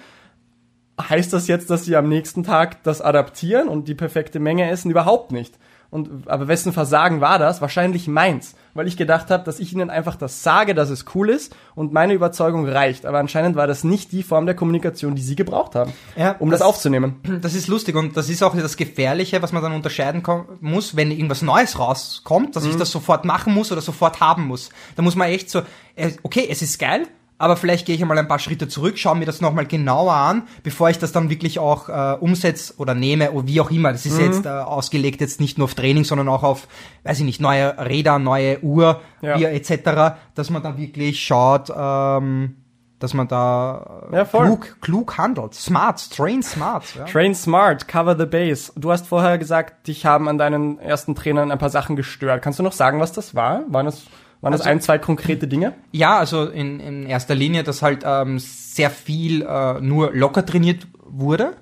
Heißt das jetzt, dass sie am nächsten Tag das adaptieren und die perfekte Menge essen? Überhaupt nicht. Und, aber wessen Versagen war das? Wahrscheinlich meins, weil ich gedacht habe, dass ich ihnen einfach das sage, dass es cool ist und meine Überzeugung reicht. Aber anscheinend war das nicht die Form der Kommunikation, die sie gebraucht haben, Ja, um das, das- aufzunehmen. Das ist lustig und das ist auch das Gefährliche, was man dann unterscheiden muss, wenn irgendwas Neues rauskommt, dass ich das sofort machen muss oder sofort haben muss. Da muss man echt so, äh, okay, es ist geil, aber vielleicht gehe ich einmal ein paar Schritte zurück, schaue mir das nochmal genauer an, bevor ich das dann wirklich auch äh, umsetze oder nehme oder wie auch immer. Das ist jetzt äh, ausgelegt jetzt nicht nur auf Training, sondern auch auf, weiß ich nicht, neue Räder, neue Uhr, Ja. etc., dass man dann wirklich schaut, ähm, dass man da äh, Ja, klug, klug handelt. Smart, train smart. Ja. Train smart, cover the base. Du hast vorher gesagt, dich haben an deinen ersten Trainern ein paar Sachen gestört. Kannst du noch sagen, was das war? Waren das, waren das Also- ein, zwei konkrete Dinge? Ja, also in, in erster Linie, dass halt ähm, sehr viel äh, nur locker trainiert wurde.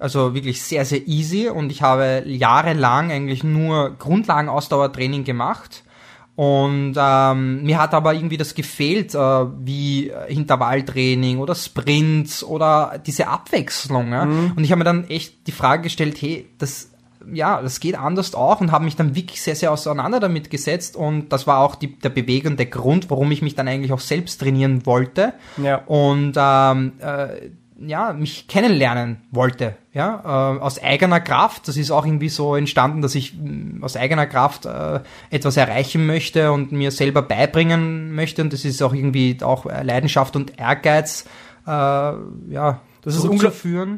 Also wirklich sehr, sehr easy. Und ich habe jahrelang eigentlich nur Grundlagenausdauertraining gemacht. Und ähm, mir hat aber irgendwie das gefehlt, äh, wie Intervalltraining oder Sprints oder diese Abwechslung. Ja? Und ich habe mir dann echt die Frage gestellt, hey, das ja, das geht anders auch und habe mich dann wirklich sehr, sehr auseinander damit gesetzt und das war auch die, der bewegende Grund, warum ich mich dann eigentlich auch selbst trainieren wollte Ja. und ähm, äh, ja, mich kennenlernen wollte, ja, äh, aus eigener Kraft. Das ist auch irgendwie so entstanden, dass ich mh, aus eigener Kraft äh, etwas erreichen möchte und mir selber beibringen möchte und das ist auch irgendwie auch Leidenschaft und Ehrgeiz, äh, ja, Das ist.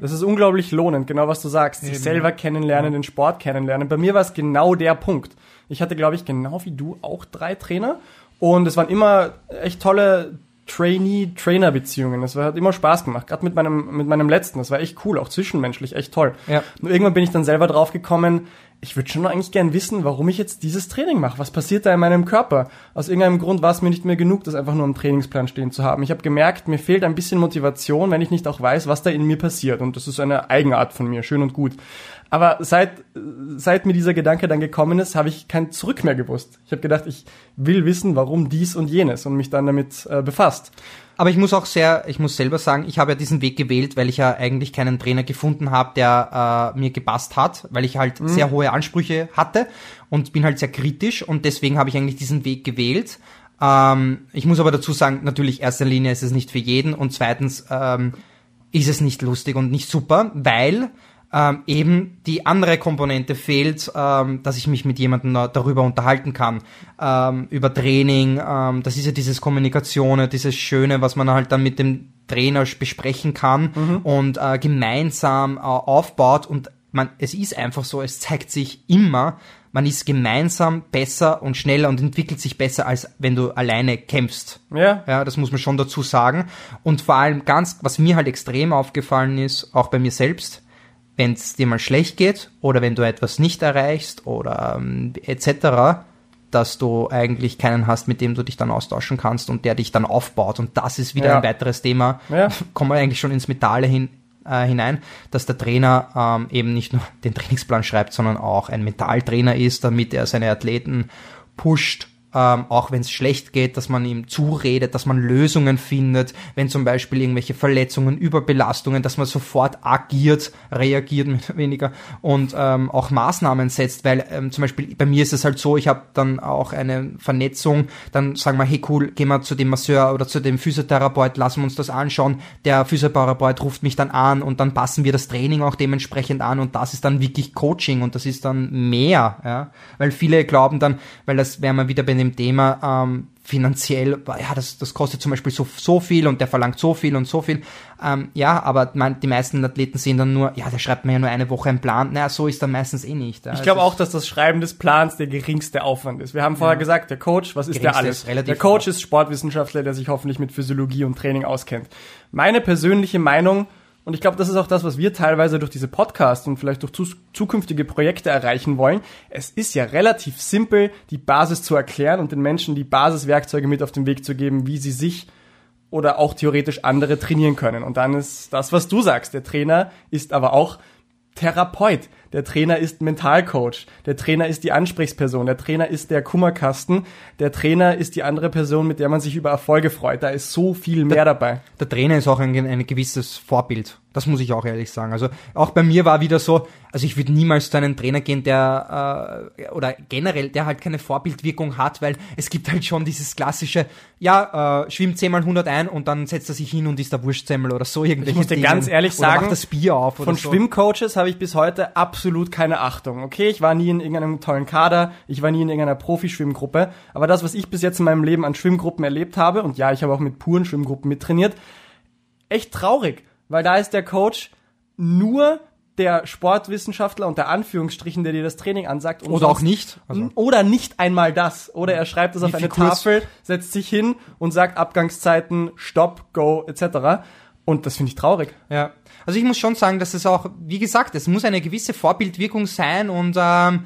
Das ist unglaublich lohnend, genau was du sagst. Sich Eben. selber kennenlernen, den Sport kennenlernen. Bei mir war es genau der Punkt. Ich hatte, glaube ich, genau wie du auch drei Trainer. Und es waren immer echt tolle Trainee-Trainer-Beziehungen. Das war- hat immer Spaß gemacht. Gerade mit meinem, mit meinem letzten. Das war echt cool, auch zwischenmenschlich, echt toll. Ja. Nur irgendwann bin ich dann selber drauf gekommen, ich würde schon eigentlich gern wissen, warum ich jetzt dieses Training mache. Was passiert da in meinem Körper? Aus irgendeinem Grund war es mir nicht mehr genug, das einfach nur im Trainingsplan stehen zu haben. Ich habe gemerkt, mir fehlt ein bisschen Motivation, wenn ich nicht auch weiß, was da in mir passiert. Und das ist eine Eigenart von mir, schön und gut. Aber seit, seit mir dieser Gedanke dann gekommen ist, habe ich kein Zurück mehr gewusst. Ich habe gedacht, ich will wissen, warum dies und jenes und mich dann damit äh, befasst. Aber ich muss auch sehr, ich muss selber sagen, ich habe ja diesen Weg gewählt, weil ich ja eigentlich keinen Trainer gefunden habe, der äh, mir gepasst hat, weil ich halt sehr hohe Ansprüche hatte und bin halt sehr kritisch und deswegen habe ich eigentlich diesen Weg gewählt. Ähm, ich muss aber dazu sagen, natürlich erster Linie ist es nicht für jeden und zweitens ähm, ist es nicht lustig und nicht super, weil ähm, eben die andere Komponente fehlt, ähm, dass ich mich mit jemandem da- darüber unterhalten kann, ähm, über Training, ähm, das ist ja dieses Kommunikation, dieses Schöne, was man halt dann mit dem Trainer besprechen kann Mhm. und äh, gemeinsam äh, aufbaut und man, es ist einfach so, es zeigt sich immer, man ist gemeinsam besser und schneller und entwickelt sich besser, als wenn du alleine kämpfst. Ja. Ja, das muss man schon dazu sagen. Und vor allem ganz, was mir halt extrem aufgefallen ist, auch bei mir selbst, wenn es dir mal schlecht geht oder wenn du etwas nicht erreichst oder ähm, etc., dass du eigentlich keinen hast, mit dem du dich dann austauschen kannst und der dich dann aufbaut. Und das ist wieder Ja. ein weiteres Thema. Ja. Kommen wir eigentlich schon ins Mentale hin, äh, hinein, dass der Trainer ähm, eben nicht nur den Trainingsplan schreibt, sondern auch ein Mentaltrainer ist, damit er seine Athleten pusht, ähm, auch wenn es schlecht geht, dass man ihm zuredet, dass man Lösungen findet, wenn zum Beispiel irgendwelche Verletzungen, Überbelastungen, dass man sofort agiert, reagiert oder weniger und ähm, auch Maßnahmen setzt, weil ähm, zum Beispiel bei mir ist es halt so, ich habe dann auch eine Vernetzung, dann sagen wir, hey cool, gehen wir zu dem Masseur oder zu dem Physiotherapeut, lassen wir uns das anschauen, der Physiotherapeut ruft mich dann an und dann passen wir das Training auch dementsprechend an und das ist dann wirklich Coaching und das ist dann mehr, ja, weil viele glauben dann, weil das wären wir wieder bei dem Thema ähm, finanziell, ja, das, das kostet zum Beispiel so, so viel und der verlangt so viel und so viel. Ähm, ja, aber mein, die meisten Athleten sehen dann nur, ja, der schreibt mir ja nur eine Woche einen Plan. Naja, so ist dann meistens eh nicht. Ja. Ich glaube auch, dass das Schreiben des Plans der geringste Aufwand ist. Wir haben vorher gesagt, der Coach, was ist der alles? ist Der Coach ist Sportwissenschaftler, der sich hoffentlich mit Physiologie und Training auskennt. Meine persönliche Meinung, und ich glaube, das ist auch das, was wir teilweise durch diese Podcasts und vielleicht durch zu zukünftige Projekte erreichen wollen. Es ist ja relativ simpel, die Basis zu erklären und den Menschen die Basiswerkzeuge mit auf den Weg zu geben, wie sie sich oder auch theoretisch andere trainieren können. Und dann ist das, was du sagst. Der Trainer ist aber auch Therapeut. Der Trainer ist Mentalcoach. Der Trainer ist die Ansprechperson. Der Trainer ist der Kummerkasten. Der Trainer ist die andere Person, mit der man sich über Erfolge freut. Da ist so viel mehr dabei. der Trainer ist auch ein, ein gewisses Vorbild. Das muss ich auch ehrlich sagen. Also auch bei mir war wieder so, also ich würde niemals zu einem Trainer gehen, der äh, oder generell, der halt keine Vorbildwirkung hat, weil es gibt halt schon dieses klassische, ja, äh, schwimmt 10 mal 100 ein und dann setzt er sich hin und isst der Wurstsemmel oder so irgendwelche Ich muss dir ganz ehrlich sagen, das Bier auf Von so. Schwimmcoaches habe ich bis heute absolut keine Achtung. Okay, ich war nie in irgendeinem tollen Kader, ich war nie in irgendeiner Profi-Schwimmgruppe, aber das, was ich bis jetzt in meinem Leben an Schwimmgruppen erlebt habe, und ja, ich habe auch mit puren Schwimmgruppen mittrainiert, echt traurig, weil da ist der Coach nur der Sportwissenschaftler unter Anführungsstrichen, der dir das Training ansagt. Oder auch nicht. Also, Oder nicht einmal das. Oder er schreibt es auf eine Tafel, setzt sich hin und sagt Abgangszeiten, Stopp, Go, etc. Und das finde ich traurig. Ja, also ich muss schon sagen, dass es auch, wie gesagt, es muss eine gewisse Vorbildwirkung sein und ähm,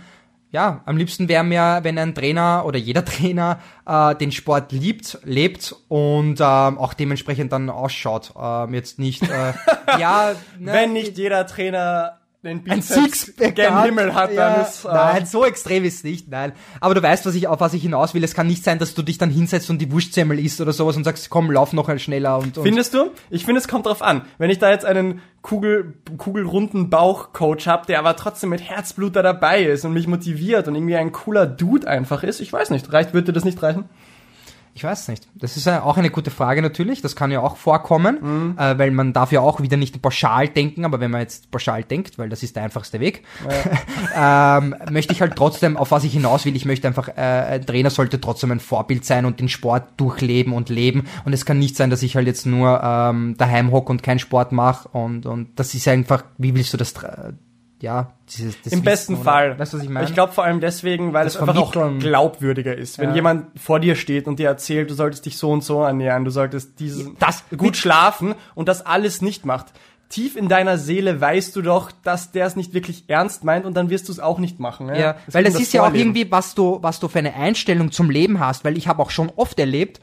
ja, am liebsten wäre mir, wenn ein Trainer oder jeder Trainer äh, den Sport liebt, lebt und ähm, auch dementsprechend dann ausschaut. Ähm, jetzt nicht, äh, ja, ne, Wenn nicht jeder Trainer ein Bizeps Sixpack gen hat, Himmel hat, ja, dann ist... Äh, nein, so extrem ist nicht, nein. Aber du weißt, was ich, auf was ich hinaus will. Es kann nicht sein, dass du dich dann hinsetzt und die Wurstsemmel isst oder sowas und sagst, komm, lauf noch ein schneller und, und Findest du? Ich finde, es kommt drauf an. Wenn ich da jetzt einen Kugel, kugelrunden Bauchcoach habe, der aber trotzdem mit Herzblut da dabei ist und mich motiviert und irgendwie ein cooler Dude einfach ist, ich weiß nicht, reicht, würde das nicht reichen? Ich weiß nicht. Das ist ja auch eine gute Frage natürlich. Das kann ja auch vorkommen, Mhm. äh, weil man darf ja auch wieder nicht pauschal denken, aber wenn man jetzt pauschal denkt, weil das ist der einfachste Weg, ähm, möchte ich halt trotzdem, auf was ich hinaus will, ich möchte einfach, äh, ein Trainer sollte trotzdem ein Vorbild sein und den Sport durchleben und leben. Und es kann nicht sein, dass ich halt jetzt nur ähm, daheim hocke und keinen Sport mache und, und das ist einfach, wie willst du das, ja, dieses, das Im Wissen, besten oder? Fall. Weißt du, was ich meine? Ich glaube vor allem deswegen, weil Das es einfach auch glaubwürdiger ist. Wenn Ja. jemand vor dir steht und dir erzählt, du solltest dich so und so ernähren, du solltest dieses, Das- gut schlafen und das alles nicht macht. Tief in deiner Seele weißt du doch, dass der es nicht wirklich ernst meint und dann wirst du es auch nicht machen. Ja, Ja, Es weil das um ist ja auch irgendwie, was du, was du für eine Einstellung zum Leben hast, weil ich habe auch schon oft erlebt,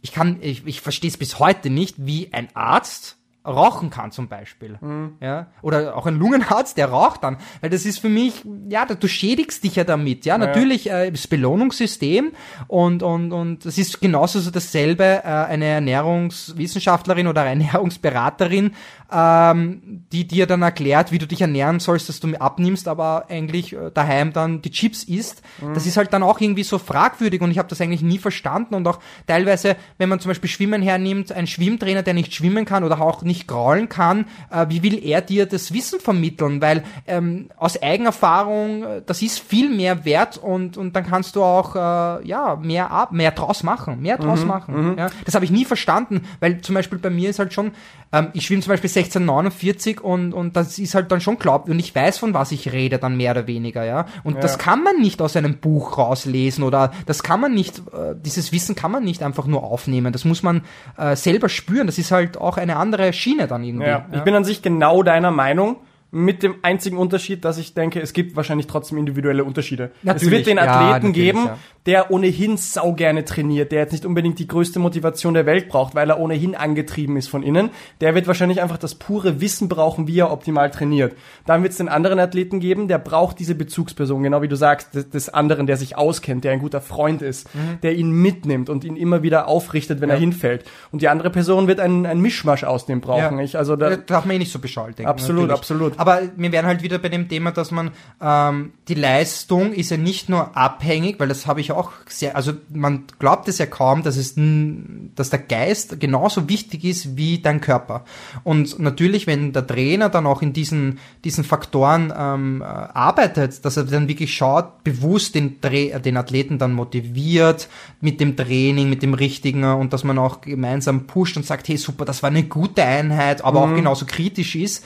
ich kann, ich, ich verstehe es bis heute nicht, wie ein Arzt rauchen kann zum Beispiel. Mhm. Ja, oder auch ein Lungenarzt, der raucht dann, weil das ist für mich, ja, du schädigst dich ja damit, ja, natürlich äh, das Belohnungssystem und und und das ist genauso so dasselbe äh, eine Ernährungswissenschaftlerin oder eine Ernährungsberaterin, ähm, die dir dann erklärt, wie du dich ernähren sollst, dass du abnimmst, aber eigentlich äh, daheim dann die Chips isst. Das ist halt dann auch irgendwie so fragwürdig und ich habe das eigentlich nie verstanden und auch teilweise, wenn man zum Beispiel Schwimmen hernimmt, ein Schwimmtrainer, der nicht schwimmen kann oder auch nicht nicht kraulen kann, äh, wie will er dir das Wissen vermitteln? Weil ähm, aus Eigenerfahrung, äh, das ist viel mehr wert und, und dann kannst du auch äh, ja mehr ab, mehr draus machen, mehr draus Mhm, machen. Ja? Das habe ich nie verstanden, weil zum Beispiel bei mir ist halt schon, ähm, ich schwimme zum Beispiel 1649 und, und das ist halt dann schon glaub und ich weiß, von was ich rede, dann mehr oder weniger, ja. Und das kann man nicht aus einem Buch rauslesen oder das kann man nicht, äh, dieses Wissen kann man nicht einfach nur aufnehmen. Das muss man äh, selber spüren. Das ist halt auch eine andere Schiene dann irgendwie. Ja, ich bin an sich genau deiner Meinung. Mit dem einzigen Unterschied, dass ich denke, es gibt wahrscheinlich trotzdem individuelle Unterschiede. es Natürlich, wird den ja, Athleten natürlich, geben, ja. Der ohnehin sau gerne trainiert, der jetzt nicht unbedingt die größte Motivation der Welt braucht, weil er ohnehin angetrieben ist von innen. Der wird wahrscheinlich einfach das pure Wissen brauchen, wie er optimal trainiert. Dann wird es den anderen Athleten geben, der braucht diese Bezugsperson, genau wie du sagst, des, des anderen, der sich auskennt, der ein guter Freund ist, Mhm. der ihn mitnimmt und ihn immer wieder aufrichtet, wenn er hinfällt. Und die andere Person wird einen, einen Mischmasch aus dem brauchen. Ich, also da, da darf man eh nicht so bescheuert denken. Absolut, natürlich. absolut. Aber wir wären halt wieder bei dem Thema, dass man ähm, die Leistung ist ja nicht nur abhängig, weil das habe ich auch sehr, also man glaubt es ja kaum, dass es, dass der Geist genauso wichtig ist wie dein Körper. Und natürlich, wenn der Trainer dann auch in diesen diesen Faktoren ähm, äh, arbeitet, dass er dann wirklich schaut, bewusst den den Athleten dann motiviert mit dem Training, mit dem Richtigen und dass man auch gemeinsam pusht und sagt, hey super, das war eine gute Einheit, aber auch genauso kritisch ist,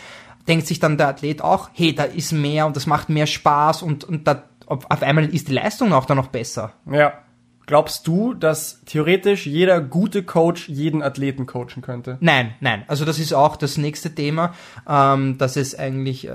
denkt sich dann der Athlet auch, hey, da ist mehr und das macht mehr Spaß und, und da, auf einmal ist die Leistung auch dann noch besser. Ja. Glaubst du, dass theoretisch jeder gute Coach jeden Athleten coachen könnte? Nein, nein. Also das ist auch das nächste Thema, ähm, dass es eigentlich, äh,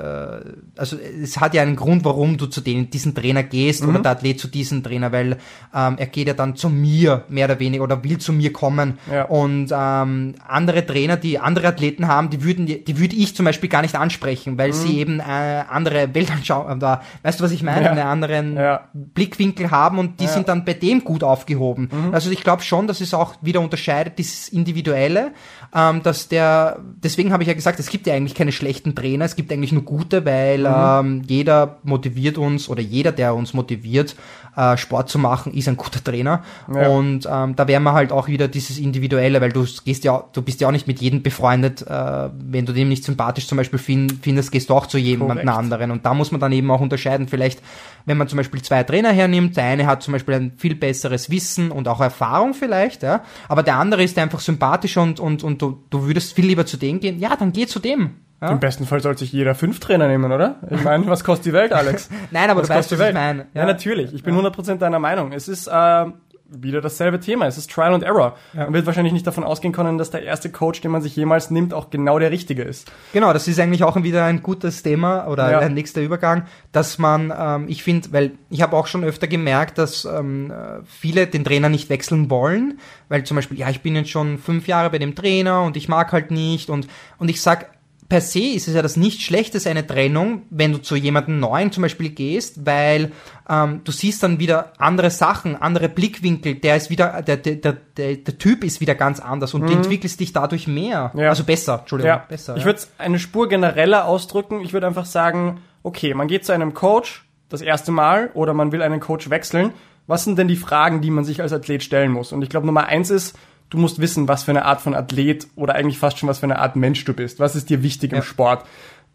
also es hat ja einen Grund, warum du zu den, diesen Trainer gehst oder der Athlet zu diesem Trainer, weil ähm, er geht ja dann zu mir mehr oder weniger oder will zu mir kommen. Ja. Und ähm, andere Trainer, die andere Athleten haben, die würden, die würde ich zum Beispiel gar nicht ansprechen, weil sie eben äh, andere Weltanschauung, da, weißt du, was ich meine, Ja. einen anderen Ja. Blickwinkel haben und die sind dann bei dem gut aufgehoben. Also ich glaube schon, dass es auch wieder unterscheidet, dieses Individuelle, ähm, dass der, deswegen habe ich ja gesagt, es gibt ja eigentlich keine schlechten Trainer, es gibt eigentlich nur gute, weil ähm, jeder motiviert uns oder jeder, der uns motiviert, äh, Sport zu machen, ist ein guter Trainer. Ja. Und ähm, da wären wir halt auch wieder dieses Individuelle, weil du gehst ja, du bist ja auch nicht mit jedem befreundet, äh, wenn du dem nicht sympathisch zum Beispiel find, findest, gehst du auch zu jemandem Korrekt. anderen. Und da muss man dann eben auch unterscheiden, vielleicht, wenn man zum Beispiel zwei Trainer hernimmt, der eine hat zum Beispiel ein viel besseres Wissen und auch Erfahrung vielleicht, ja, aber der andere ist einfach sympathisch und, und, und du, du würdest viel lieber zu dem gehen, ja, dann geh zu dem. Ja? Im besten Fall sollte sich jeder fünf Trainer nehmen, oder? Ich meine, was kostet die Welt, Alex? Nein, aber was du weißt, kostet was die ich meine. Ja, natürlich. Ich bin 100% deiner Meinung. Es ist äh, wieder dasselbe Thema. Es ist Trial and Error. Man wird wahrscheinlich nicht davon ausgehen können, dass der erste Coach, den man sich jemals nimmt, auch genau der richtige ist. Genau, das ist eigentlich auch wieder ein gutes Thema oder Ja. ein nächster Übergang, dass man, ähm, ich finde, weil ich habe auch schon öfter gemerkt, dass ähm, äh, viele den Trainer nicht wechseln wollen, weil zum Beispiel, ja, ich bin jetzt schon fünf Jahre bei dem Trainer und ich mag halt nicht und, und ich sag, per se ist es ja das nicht Schlechtes, eine Trennung, wenn du zu jemandem Neuen zum Beispiel gehst, weil ähm, du siehst dann wieder andere Sachen, andere Blickwinkel, der ist wieder, der, der, der, der, Typ ist wieder ganz anders und du entwickelst dich dadurch mehr. Ja. Also besser, Entschuldigung, Ja, besser. ich würde es eine Spur genereller ausdrücken. Ich würde einfach sagen, okay, man geht zu einem Coach das erste Mal oder man will einen Coach wechseln. Was sind denn die Fragen, die man sich als Athlet stellen muss? Und ich glaube, Nummer eins ist, du musst wissen, was für eine Art von Athlet oder eigentlich fast schon was für eine Art Mensch du bist. Was ist dir wichtig Ja. im Sport?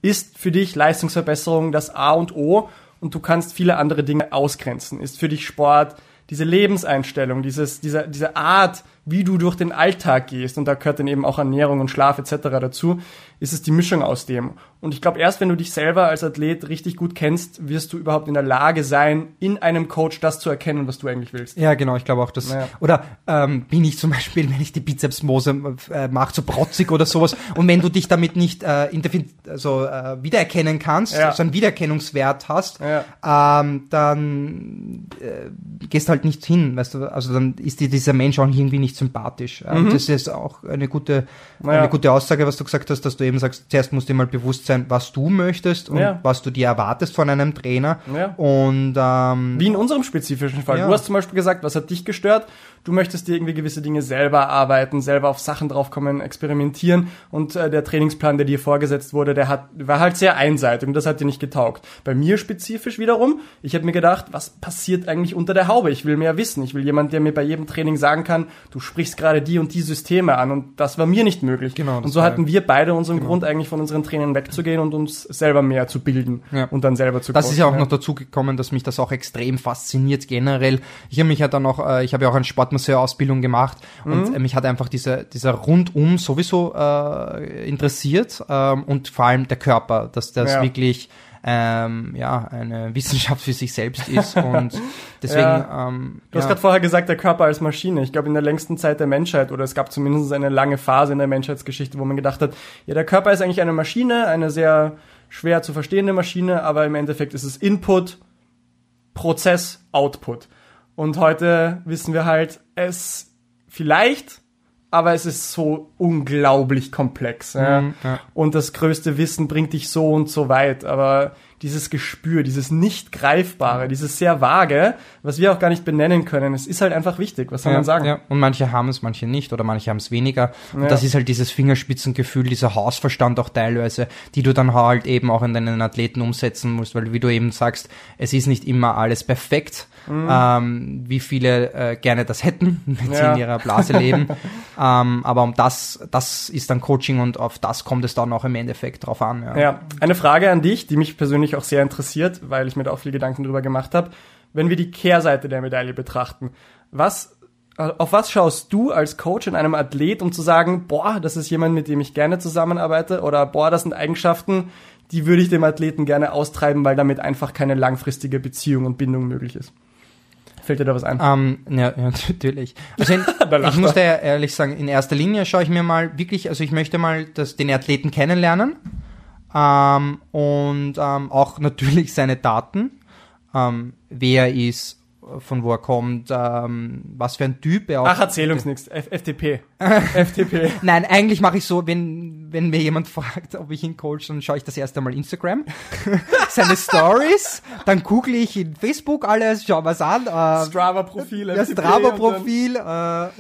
Ist für dich Leistungsverbesserung das A und O und du kannst viele andere Dinge ausgrenzen? Ist für dich Sport diese Lebenseinstellung, dieses, diese, diese Art, wie du durch den Alltag gehst, und da gehört dann eben auch Ernährung und Schlaf etc. dazu, ist es die Mischung aus dem. Und ich glaube, erst wenn du dich selber als Athlet richtig gut kennst, wirst du überhaupt in der Lage sein, in einem Coach das zu erkennen, was du eigentlich willst. Ja, genau, ich glaube auch, dass. Ja. Oder ähm, bin ich zum Beispiel, wenn ich die Bizepsmose äh, mache, so protzig oder sowas, und wenn du dich damit nicht äh, also, äh, wiedererkennen kannst, Ja. so einen Wiedererkennungswert hast, Ja. ähm, dann äh, gehst halt nicht hin, weißt du, also dann ist dir dieser Mensch auch irgendwie nicht sympathisch. Ähm, Das ist auch eine gute, Mhm. Ja. eine gute Aussage, was du gesagt hast, dass du eben sagst, zuerst musst du dir mal bewusst sein, was du möchtest und Ja. was du dir erwartest von einem Trainer. Ja. Und ähm, Wie in unserem spezifischen Fall. Ja. Du hast zum Beispiel gesagt, was hat dich gestört? Du möchtest dir irgendwie gewisse Dinge selber arbeiten, selber auf Sachen draufkommen, experimentieren und äh, der Trainingsplan, der dir vorgesetzt wurde, der hat, war halt sehr einseitig und das hat dir nicht getaugt. Bei mir spezifisch wiederum, ich habe mir gedacht, was passiert eigentlich unter der Haube? Ich will mehr wissen. Ich will jemand, der mir bei jedem Training sagen kann, du sprichst gerade die und die Systeme an und das war mir nicht möglich. Genau, und so hatten wir beide unseren Grund eigentlich von unseren Trainern wegzugehen und uns selber mehr zu bilden Ja. und dann selber zu Das ist ja auch noch dazu gekommen, dass mich das auch extrem fasziniert generell. Ich habe mich ja dann noch, äh, ich habe ja auch eine Sportmuseum-Ausbildung gemacht und äh, mich hat einfach diese, dieser Rundum sowieso äh, interessiert ähm, und vor allem der Körper, dass das Ja. wirklich ähm, ja eine Wissenschaft für sich selbst ist und deswegen Ja. ähm, Du hast ja. gerade vorher gesagt, der Körper als Maschine. Ich glaube, in der längsten Zeit der Menschheit, oder es gab zumindest eine lange Phase in der Menschheitsgeschichte, wo man gedacht hat, ja, der Körper ist eigentlich eine Maschine, eine sehr schwer zu verstehende Maschine, aber im Endeffekt ist es Input, Prozess, Output. Und heute wissen wir halt, es vielleicht, aber es ist so unglaublich komplex. Ja? Mhm, ja. Und das größte Wissen bringt dich so und so weit. Aber dieses Gespür, dieses nicht greifbare, dieses sehr vage, was wir auch gar nicht benennen können, es ist halt einfach wichtig. Was soll ja, man sagen? Ja. Und manche haben es, manche nicht oder manche haben es weniger. Und Ja. das ist halt dieses Fingerspitzengefühl, dieser Hausverstand auch teilweise, die du dann halt eben auch in deinen Athleten umsetzen musst, weil wie du eben sagst, es ist nicht immer alles perfekt, ähm, wie viele äh, gerne das hätten, wenn sie in ihrer Blase leben. ähm, aber um das, das ist dann Coaching und auf das kommt es dann auch im Endeffekt drauf an. Ja, eine Frage an dich, die mich persönlich auch sehr interessiert, weil ich mir da auch viel Gedanken drüber gemacht habe. Wenn wir die Kehrseite der Medaille betrachten, was, äh, auf was schaust du als Coach in einem Athlet, um zu sagen, boah, das ist jemand, mit dem ich gerne zusammenarbeite oder boah, das sind Eigenschaften, die würde ich dem Athleten gerne austreiben, weil damit einfach keine langfristige Beziehung und Bindung möglich ist. Fällt dir da was ein? Ähm, ja, ja, natürlich. Also in, ich muss da ja ehrlich sagen, in erster Linie schaue ich mir mal wirklich, also ich möchte mal das, den Athleten kennenlernen ähm, und ähm, auch natürlich seine Daten, ähm, wer er ist, von wo er kommt, ähm, was für ein Typ er auch. Ach, erzähl uns nichts. FDP. FDP. Nein, eigentlich mache ich so, wenn, wenn mir jemand fragt, ob ich ihn coach, dann schaue ich das erste Mal Instagram, seine Stories, dann google ich in Facebook alles, schau was an. Äh, Strava-Profil. das FDP Strava-Profil, äh,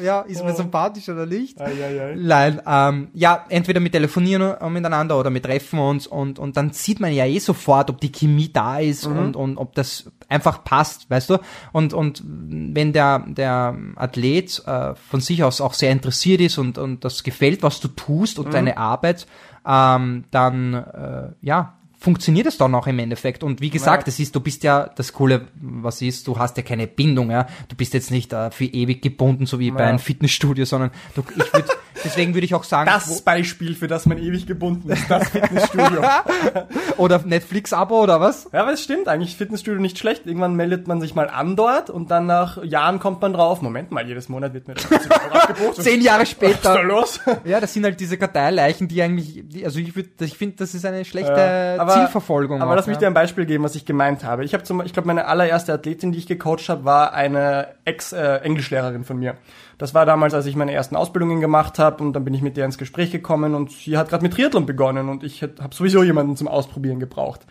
ja, ist mir Oh. sympathisch oder nicht? Ei, ei, ei. Nein, ähm, ja, entweder mit Telefonieren äh, miteinander oder mit Treffen uns und, und dann sieht man ja eh sofort, ob die Chemie da ist Mhm. und, und ob das einfach passt, weißt du? Und, und wenn der, der Athlet äh, von sich aus auch sehr interessiert ist und, und das gefällt, was du tust Mhm. und deine Arbeit, ähm, dann, äh, ja, funktioniert es dann auch im Endeffekt. Und wie gesagt, Ja. es ist, du bist ja, das Coole, was ist, du hast ja keine Bindung, ja. Du bist jetzt nicht äh, für ewig gebunden, so wie bei Ja. einem Fitnessstudio, sondern du, ich würd, deswegen würde ich auch sagen, Das Beispiel, für das man ewig gebunden ist, das Fitnessstudio. oder Netflix-Abo oder was? ja, aber es stimmt eigentlich, Fitnessstudio nicht schlecht. Irgendwann meldet man sich mal an dort und dann nach Jahren kommt man drauf, Moment mal, jedes Monat wird mir das 50 Euro abgebucht. Zehn Jahre Was ist da später. los? Ja, das sind halt diese Karteileichen, die eigentlich, die, also ich würde, ich finde, das ist eine schlechte Ja, Zielverfolgung. Aber auch, lass mich ja. dir ein Beispiel geben, was ich gemeint habe. Ich habe zum, ich glaube, meine allererste Athletin, die ich gecoacht habe, war eine Ex-Englischlehrerin von mir. Das war damals, als ich meine ersten Ausbildungen gemacht habe und dann bin ich mit der ins Gespräch gekommen und sie hat gerade mit Triathlon begonnen und ich habe sowieso jemanden zum Ausprobieren gebraucht.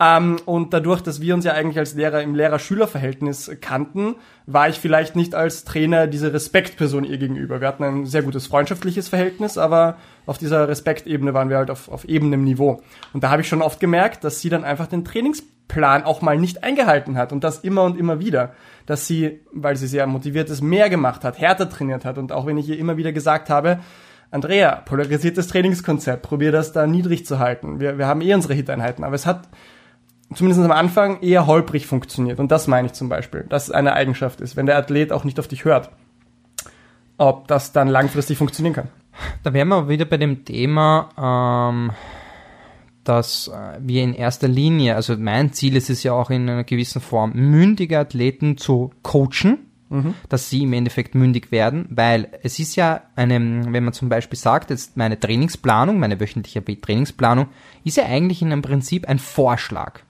Ähm, und dadurch, dass wir uns ja eigentlich als Lehrer im Lehrer-Schüler-Verhältnis kannten, war ich vielleicht nicht als Trainer diese Respektperson ihr gegenüber. Wir hatten ein sehr gutes freundschaftliches Verhältnis, aber auf dieser Respektebene waren wir halt auf, auf ebenem Niveau. Und da habe ich schon oft gemerkt, dass sie dann einfach den Trainingsplan auch mal nicht eingehalten hat und das immer und immer wieder. Dass sie, weil sie sehr motiviert ist, mehr gemacht hat, härter trainiert hat und auch wenn ich ihr immer wieder gesagt habe, Andrea, polarisiertes Trainingskonzept, probier das da niedrig zu halten. Wir, wir haben eh unsere Hit-Einheiten, aber es hat zumindest am Anfang eher holprig funktioniert. Und das meine ich zum Beispiel, dass es eine Eigenschaft ist, wenn der Athlet auch nicht auf dich hört, ob das dann langfristig funktionieren kann. Da wären wir wieder bei dem Thema, ähm, dass äh, wir in erster Linie, also mein Ziel ist es ja auch in einer gewissen Form, mündige Athleten zu coachen, dass sie im Endeffekt mündig werden, weil es ist ja eine, wenn man zum Beispiel sagt, jetzt meine Trainingsplanung, meine wöchentliche Trainingsplanung, ist ja eigentlich in einem Prinzip ein Vorschlag.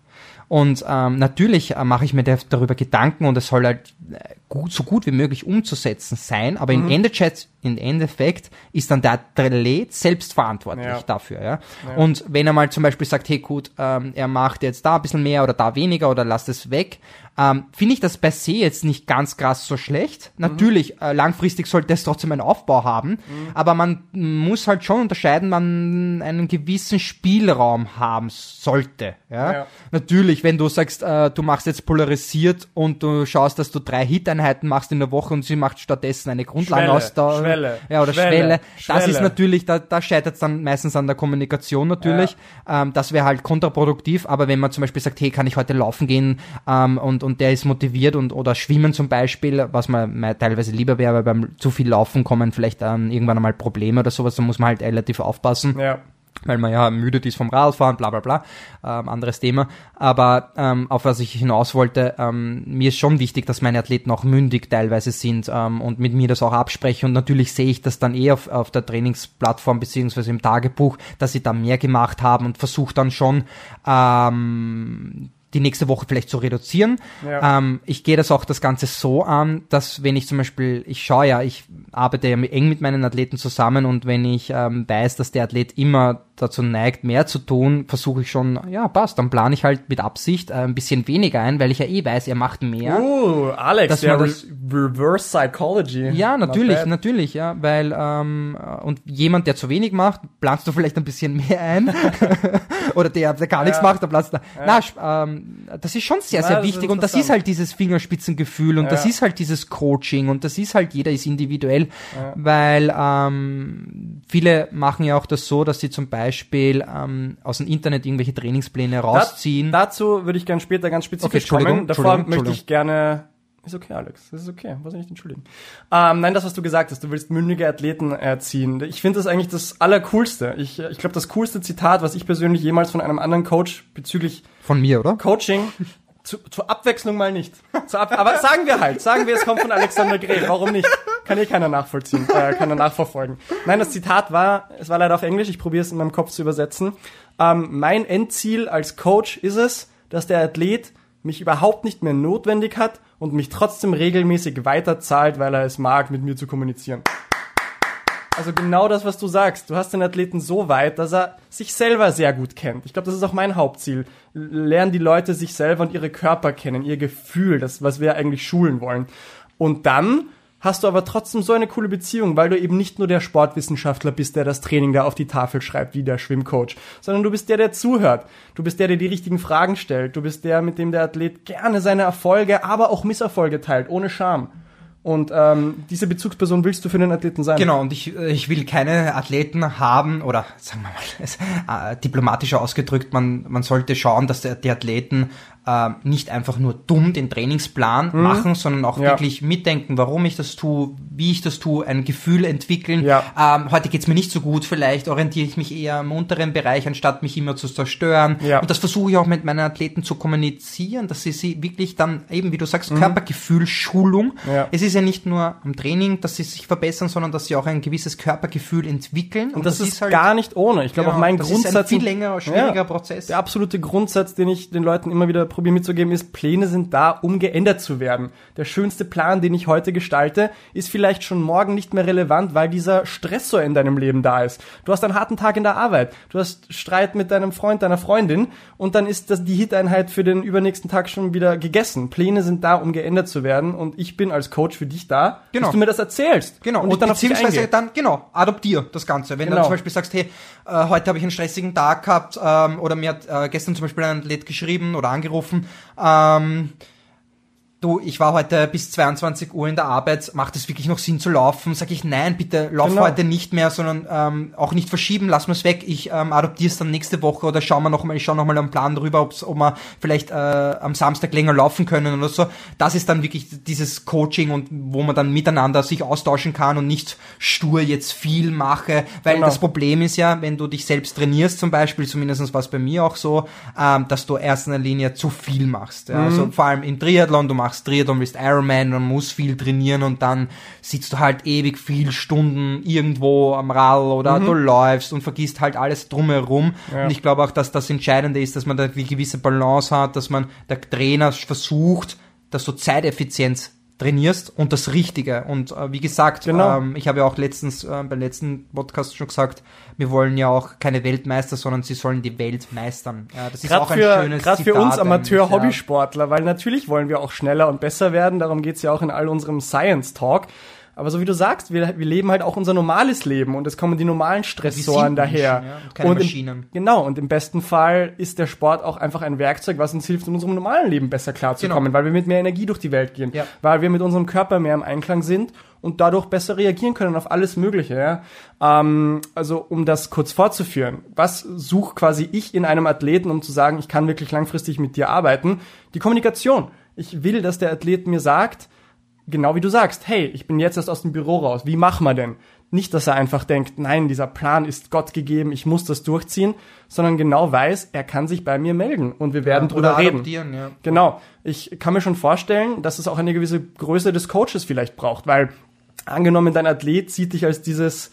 Und ähm, natürlich äh, mache ich mir da- darüber Gedanken und es soll halt äh, gut, so gut wie möglich umzusetzen sein, aber im, Endeffekt, im Endeffekt ist dann der Athlet selbst verantwortlich Ja. dafür. Ja? Und wenn er mal zum Beispiel sagt, hey gut, ähm, er macht jetzt da ein bisschen mehr oder da weniger oder lasst es weg, ähm, finde ich das per se jetzt nicht ganz krass so schlecht. Natürlich, äh, langfristig sollte es trotzdem einen Aufbau haben, aber man muss halt schon unterscheiden, man einen gewissen Spielraum haben sollte. Ja? Ja. Natürlich, wenn du sagst, äh, du machst jetzt polarisiert und du schaust, dass du drei Hit-Einheiten machst in der Woche und sie macht stattdessen eine Schwelle, Grundlagenausdauer. Schwelle, Ja, oder Schwelle, Schwelle. Das Schwelle. ist natürlich, da, da scheitert es dann meistens an der Kommunikation natürlich. Ähm, das wäre halt kontraproduktiv, aber wenn man zum Beispiel sagt, hey, kann ich heute laufen gehen ähm, und, und der ist motiviert und oder schwimmen zum Beispiel, was man teilweise lieber wäre, weil beim zu viel Laufen kommen vielleicht ähm, irgendwann einmal Probleme oder sowas, da muss man halt relativ aufpassen Ja. Weil man ja müde ist vom Radfahren, bla bla bla, ähm, anderes Thema. Aber ähm, auf was ich hinaus wollte, ähm, mir ist schon wichtig, dass meine Athleten auch mündig teilweise sind ähm, und mit mir das auch absprechen. Und natürlich sehe ich das dann eh auf, auf der Trainingsplattform beziehungsweise im Tagebuch, dass sie da mehr gemacht haben und versuche dann schon ähm, die nächste Woche vielleicht zu reduzieren. Ja. Ähm, ich gehe das auch das Ganze so an, dass wenn ich zum Beispiel, ich schaue ja, ich arbeite ja eng mit meinen Athleten zusammen und wenn ich ähm, weiß, dass der Athlet immer dazu neigt, mehr zu tun, versuche ich schon, ja, passt, dann plane ich halt mit Absicht äh, ein bisschen weniger ein, weil ich ja eh weiß, er macht mehr. Uh, Alex, Re das- Reverse Psychology. Ja, natürlich, natürlich, ja, weil ähm, und jemand, der zu wenig macht, planst du vielleicht ein bisschen mehr ein, oder der, der gar nichts Ja. macht, der planst da. Na, sp- ähm, das ist schon sehr, Ja, sehr das ist wichtig und das ist halt dieses Fingerspitzengefühl und das Ja. ist halt dieses Coaching und das ist halt jeder ist individuell, weil ähm, viele machen ja auch das so, dass sie zum Beispiel ähm, aus dem Internet irgendwelche Trainingspläne rausziehen. Da, dazu würde ich gerne später ganz Okay, spezifisch Entschuldigung, kommen. Davor möchte ich gerne. Ist okay, Alex. Das ist okay. Was nicht entschuldigen. Ähm, nein, das, was du gesagt hast, du willst mündige Athleten erziehen. Ich finde das eigentlich das Allercoolste. Ich, ich glaube, das coolste Zitat, was ich persönlich jemals von einem anderen Coach bezüglich Von mir, oder? Coaching zu, zur Abwechslung mal nicht. Ab aber sagen wir halt, sagen wir, es kommt von Alexander Grey. Warum nicht? Kann eh keiner nachvollziehen, äh, keiner nachverfolgen. Nein, das Zitat war, es war leider auf Englisch, ich probiere es in meinem Kopf zu übersetzen. Ähm, mein Endziel als Coach ist es, dass der Athlet mich überhaupt nicht mehr notwendig hat und mich trotzdem regelmäßig weiterzahlt, weil er es mag, mit mir zu kommunizieren. Also genau das, was du sagst. Du hast den Athleten so weit, dass er sich selber sehr gut kennt. Ich glaube, das ist auch mein Hauptziel. Lernen die Leute sich selber und ihre Körper kennen, ihr Gefühl, das, was wir eigentlich schulen wollen. Und dann hast du aber trotzdem so eine coole Beziehung, weil du eben nicht nur der Sportwissenschaftler bist, der das Training da auf die Tafel schreibt, wie der Schwimmcoach, sondern du bist der, der zuhört. Du bist der, der die richtigen Fragen stellt. Du bist der, mit dem der Athlet gerne seine Erfolge, aber auch Misserfolge teilt, ohne Scham. Und ähm, diese Bezugsperson willst du für den Athleten sein. Genau, und ich, äh, ich will keine Athleten haben, oder sagen wir mal, äh, diplomatischer ausgedrückt, man, man sollte schauen, dass der, die Athleten äh, nicht einfach nur dumm den Trainingsplan machen, sondern auch Mhm. Ja. wirklich mitdenken, warum ich das tue, wie ich das tue, ein Gefühl entwickeln. Ja. Ähm, heute geht's mir nicht so gut, vielleicht orientiere ich mich eher im unteren Bereich, anstatt mich immer zu zerstören. Ja. Und das versuche ich auch mit meinen Athleten zu kommunizieren, dass sie sie wirklich dann, eben wie du sagst, Mhm. Körpergefühl, Schulung. Ja. Es ist ja nicht nur am Training, dass sie sich verbessern, sondern dass sie auch ein gewisses Körpergefühl entwickeln. Und das, ist, gar nicht ohne. Ich glaube Genau, auch mein das ist ein Grundsatz. viel längerer, schwieriger Ja. Prozess. Der absolute Grundsatz, den ich den Leuten immer wieder probiere mitzugeben, ist, Pläne sind da, um geändert zu werden. Der schönste Plan, den ich heute gestalte, ist vielleicht schon morgen nicht mehr relevant, weil dieser Stressor in deinem Leben da ist. Du hast einen harten Tag in der Arbeit, du hast Streit mit deinem Freund, deiner Freundin und dann ist das die Hit-Einheit für den übernächsten Tag schon wieder gegessen. Pläne sind da, um geändert zu werden und ich bin als Coach für dich da, Genau. dass du mir das erzählst. Genau, und, und, dann beziehungsweise dann, genau, adoptier das Ganze. Wenn du Genau. dann zum Beispiel sagst, hey, äh, heute habe ich einen stressigen Tag gehabt ähm, oder mir hat äh, gestern zum Beispiel ein Athlet geschrieben oder angerufen, ähm, du, ich war heute bis 22 Uhr in der Arbeit, macht es wirklich noch Sinn zu laufen? Sag ich, nein, bitte lauf Genau. heute nicht mehr, sondern ähm, auch nicht verschieben, lass mir's weg, ich ähm, adoptiere es dann nächste Woche oder schauen wir noch mal, ich schaue noch mal am Plan drüber, ob's, ob wir vielleicht äh, am Samstag länger laufen können oder so. Das ist dann wirklich dieses Coaching und wo man dann miteinander sich austauschen kann und nicht stur jetzt viel mache, weil Genau. das Problem ist ja, wenn du dich selbst trainierst zum Beispiel, zumindest war es bei mir auch so, ähm, dass du erst in der Linie zu viel machst. Ja? Also vor allem im Triathlon, du machst Triathlon, bist Ironman, man muss viel trainieren und dann sitzt du halt ewig viel Stunden irgendwo am Rad oder du läufst und vergisst halt alles drumherum. Ja. Und ich glaube auch, dass das Entscheidende ist, dass man da eine gewisse Balance hat, dass man der Trainer versucht, dass du Zeiteffizienz trainierst und das Richtige. Und äh, wie gesagt, Genau. ähm, ich habe ja auch letztens äh, beim letzten Podcast schon gesagt, wir wollen ja auch keine Weltmeister, sondern sie sollen die Welt meistern. Ja, das ist Gerade auch ein für, schönes grad für uns Amateur-Hobbysportler, weil natürlich wollen wir auch schneller und besser werden, darum geht's ja auch in all unserem Science Talk. Aber so wie du sagst, wir, wir leben halt auch unser normales Leben und es kommen die normalen Stressoren daher. Menschen, ja, keine und im, Maschinen. genau, und im besten Fall ist der Sport auch einfach ein Werkzeug, was uns hilft, in unserem normalen Leben besser klarzukommen, Genau. weil wir mit mehr Energie durch die Welt gehen, Ja. weil wir mit unserem Körper mehr im Einklang sind und dadurch besser reagieren können auf alles Mögliche. Ja? Ähm, also um das kurz fortzuführen, was suche quasi ich in einem Athleten, um zu sagen, ich kann wirklich langfristig mit dir arbeiten? Die Kommunikation. Ich will, dass der Athlet mir sagt, genau wie du sagst, hey, ich bin jetzt erst aus dem Büro raus, wie machen wir denn? Nicht, dass er einfach denkt, nein, dieser Plan ist Gott gegeben, ich muss das durchziehen, sondern genau weiß, er kann sich bei mir melden und wir werden drüber Oder reden. ja. Genau. Ich kann mir schon vorstellen, dass es auch eine gewisse Größe des Coaches vielleicht braucht, weil angenommen dein Athlet sieht dich als dieses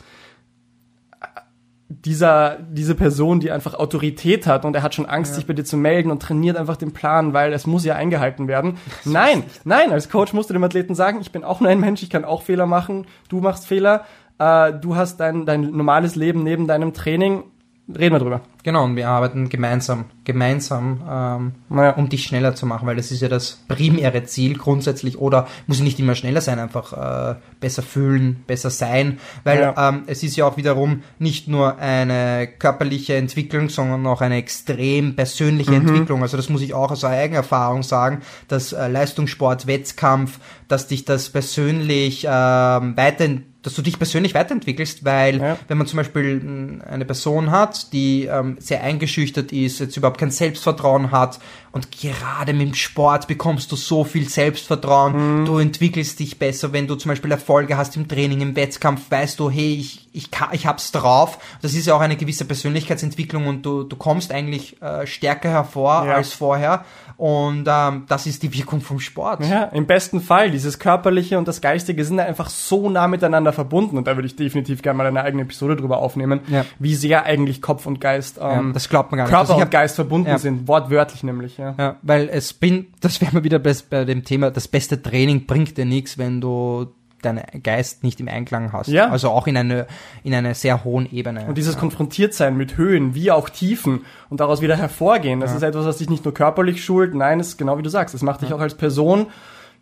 dieser, diese Person, die einfach Autorität hat und er hat schon Angst, sich bei dir zu melden und trainiert einfach den Plan, weil es muss ja eingehalten werden. Nein, nein, als Coach musst du dem Athleten sagen, ich bin auch nur ein Mensch, ich kann auch Fehler machen, du machst Fehler, äh, du hast dein, dein normales Leben neben deinem Training, reden wir drüber. Genau, und wir arbeiten gemeinsam, gemeinsam, ähm, Naja. um dich schneller zu machen, weil das ist ja das primäre Ziel grundsätzlich, oder muss nicht immer schneller sein, einfach äh, besser fühlen, besser sein, weil Ja. ähm, es ist ja auch wiederum nicht nur eine körperliche Entwicklung, sondern auch eine extrem persönliche Mhm. Entwicklung. Also das muss ich auch aus eigener Erfahrung sagen, dass äh, Leistungssport, Wettkampf, dass dich das persönlich ähm, weiterentwickelt dass du dich persönlich weiterentwickelst, weil Ja. wenn man zum Beispiel mh, eine Person hat, die ähm, sehr eingeschüchtert ist, jetzt überhaupt kein Selbstvertrauen hat und gerade mit dem Sport bekommst du so viel Selbstvertrauen, Mhm. du entwickelst dich besser, wenn du zum Beispiel Erfolge hast im Training, im Wettkampf, weißt du, hey, ich, ich, kann, ich hab's drauf. Das ist ja auch eine gewisse Persönlichkeitsentwicklung und du, du kommst eigentlich äh, stärker hervor Ja. als vorher und ähm, das ist die Wirkung vom Sport. Ja, im besten Fall. Dieses Körperliche und das Geistige sind einfach so nah miteinander verbunden und da würde ich definitiv gerne mal eine eigene Episode drüber aufnehmen, Ja. wie sehr eigentlich Kopf und Geist, Ja, ähm, das glaubt man gar nicht. Körper Also ich und hab- Geist verbunden Ja. sind, wortwörtlich nämlich. Ja. Ja, weil es bin, das wäre mal wieder bei, bei dem Thema, das beste Training bringt dir nichts, wenn du deinen Geist nicht im Einklang hast. Ja. Also auch in eine, in einer sehr hohen Ebene. Und dieses Konfrontiertsein mit Höhen wie auch Tiefen und daraus wieder hervorgehen, das ist etwas, was dich nicht nur körperlich schult, nein, es ist genau wie du sagst, es macht dich auch als Person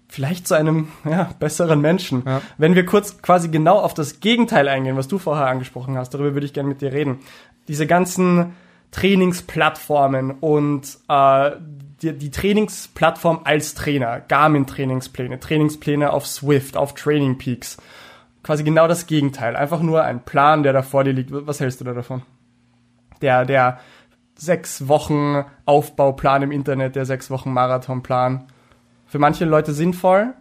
vielleicht zu einem ja, besseren Menschen. Ja. Wenn wir kurz quasi genau auf das Gegenteil eingehen, was du vorher angesprochen hast, darüber würde ich gerne mit dir reden. Diese ganzen Trainingsplattformen und äh, die, die Trainingsplattform als Trainer, Garmin-Trainingspläne, Trainingspläne auf Swift, auf Training Peaks. Quasi genau das Gegenteil. Einfach nur ein Plan, der da vor dir liegt. Was hältst du da davon? Der, der sechs Wochen Aufbauplan im Internet, der sechs Wochen Marathonplan. Für manche Leute sinnvoll,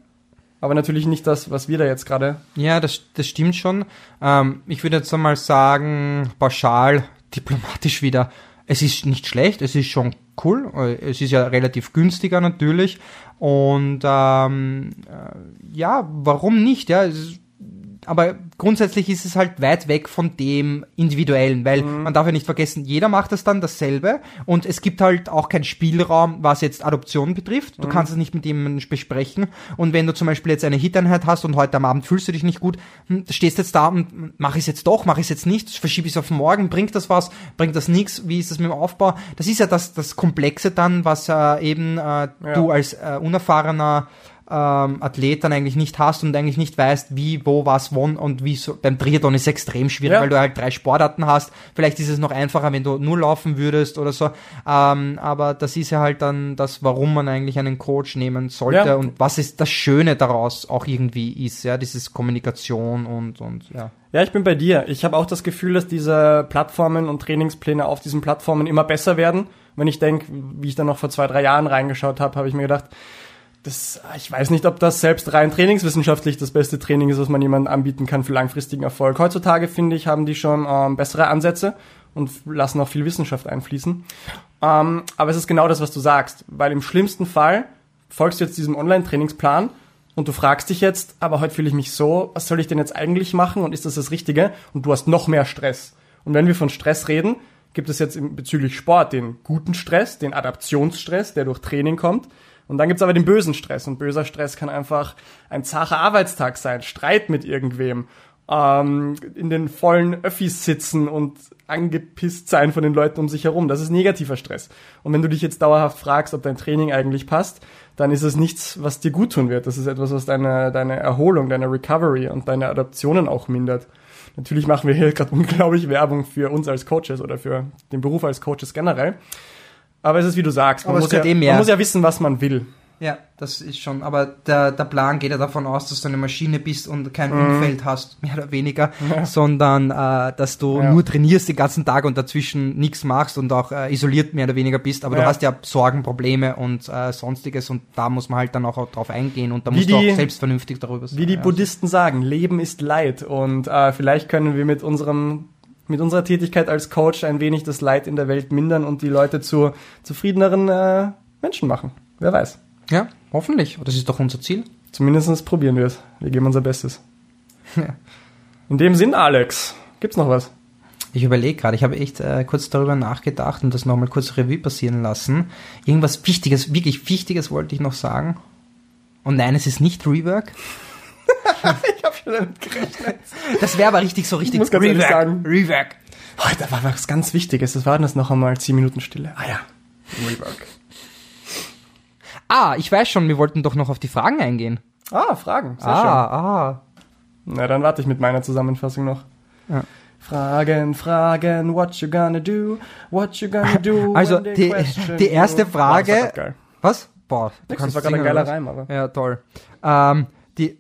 aber natürlich nicht das, was wir da jetzt gerade. Ja, das, das stimmt schon. Ähm, ich würde jetzt einmal sagen, pauschal, diplomatisch wieder, es ist nicht schlecht, es ist schon cool. Äh, Es ist ja relativ günstiger natürlich. Und ähm, äh, ja, warum nicht? Ja, es ist, aber grundsätzlich ist es halt weit weg von dem Individuellen, weil man darf ja nicht vergessen, jeder macht das dann dasselbe. Und es gibt halt auch keinen Spielraum, was jetzt Adoption betrifft. Du kannst es nicht mit jemandem besprechen. Und wenn du zum Beispiel jetzt eine Hit-Einheit hast und heute am Abend fühlst du dich nicht gut, hm, stehst jetzt da und mach ich es jetzt doch, mach ich es jetzt nicht, verschiebe ich es auf morgen, bringt das was, bringt das nichts, wie ist das mit dem Aufbau? Das ist ja das, das Komplexe dann, was äh, eben äh, du als äh, unerfahrener ähm, Athlet dann eigentlich nicht hast und eigentlich nicht weißt, wie, wo, was, wann und wie so. Beim Triathlon ist es extrem schwierig, Ja. weil du halt drei Sportarten hast. Vielleicht ist es noch einfacher, wenn du nur laufen würdest oder so. Ähm, aber das ist ja halt dann das, warum man eigentlich einen Coach nehmen sollte Ja. und was ist das Schöne daraus auch irgendwie ist, ja, dieses Kommunikation und, und, ja. Ja, ich bin bei dir. Ich habe auch das Gefühl, dass diese Plattformen und Trainingspläne auf diesen Plattformen immer besser werden. Wenn ich denke, wie ich da noch vor zwei, drei Jahren reingeschaut habe, habe ich mir gedacht, das, ich weiß nicht, ob das selbst rein trainingswissenschaftlich das beste Training ist, was man jemandem anbieten kann für langfristigen Erfolg. Heutzutage, finde ich, haben die schon ähm, bessere Ansätze und lassen auch viel Wissenschaft einfließen. Ähm, aber es ist genau das, was du sagst, weil im schlimmsten Fall folgst du jetzt diesem Online-Trainingsplan und du fragst dich jetzt, aber heute fühle ich mich so, was soll ich denn jetzt eigentlich machen und ist das das Richtige? Und du hast noch mehr Stress. Und wenn wir von Stress reden, gibt es jetzt bezüglich Sport den guten Stress, den Adaptionsstress, der durch Training kommt. Und dann gibt's aber den bösen Stress. Und böser Stress kann einfach ein zacher Arbeitstag sein, Streit mit irgendwem ähm, in den vollen Öffis sitzen und angepisst sein von den Leuten um sich herum. Das ist negativer Stress. Und wenn du dich jetzt dauerhaft fragst, ob dein Training eigentlich passt, dann ist es nichts, was dir gut tun wird. Das ist etwas, was deine, deine Erholung, deine Recovery und deine Adaptionen auch mindert. Natürlich machen wir hier gerade unglaublich Werbung für uns als Coaches oder für den Beruf als Coaches generell. Aber es ist wie du sagst, man, muss ja, man muss ja wissen, was man will. Ja, das ist schon, aber der, der Plan geht ja davon aus, dass du eine Maschine bist und kein Umfeld hast, mehr oder weniger, sondern äh, dass du Ja. nur trainierst den ganzen Tag und dazwischen nichts machst und auch äh, isoliert mehr oder weniger bist, aber du Ja. hast ja Sorgen, Probleme und äh, sonstiges und da muss man halt dann auch drauf eingehen und da Wie musst du die- auch selbst vernünftig darüber Wie die ja. Buddhisten sagen, Leben ist Leid und äh, vielleicht können wir mit unserem mit unserer Tätigkeit als Coach ein wenig das Leid in der Welt mindern und die Leute zu zufriedeneren äh, Menschen machen. Wer weiß. Ja, hoffentlich. Das ist doch unser Ziel. Zumindest probieren wir es. Wir geben unser Bestes. Ja. In dem Sinn, Alex, gibt's noch was? Ich überlege gerade, ich habe echt äh, kurz darüber nachgedacht und das nochmal kurz Revue passieren lassen. Irgendwas Wichtiges, wirklich Wichtiges wollte ich noch sagen. Und nein, es ist nicht Rework. Ich habe schon damit gerechnet. Das wäre aber richtig so richtig muss ganz ehrlich sagen- Rework. Oh, da war was ganz Wichtiges. Das war das noch einmal 10 Minuten Stille. Ah ja. Rework. Ah, ich weiß schon, wir wollten doch noch auf die Fragen eingehen. Ah, Fragen. Sehr ah, ah. schön. Na, dann warte ich mit meiner Zusammenfassung noch. Ja. Fragen, Fragen, what you gonna do, what you gonna do. Also, die- die erste. Frage- Boah, das war geil. Was? Boah, du Nix, kannst das war gerade ein geiler? Reim, aber. Ja, toll. Ähm, die,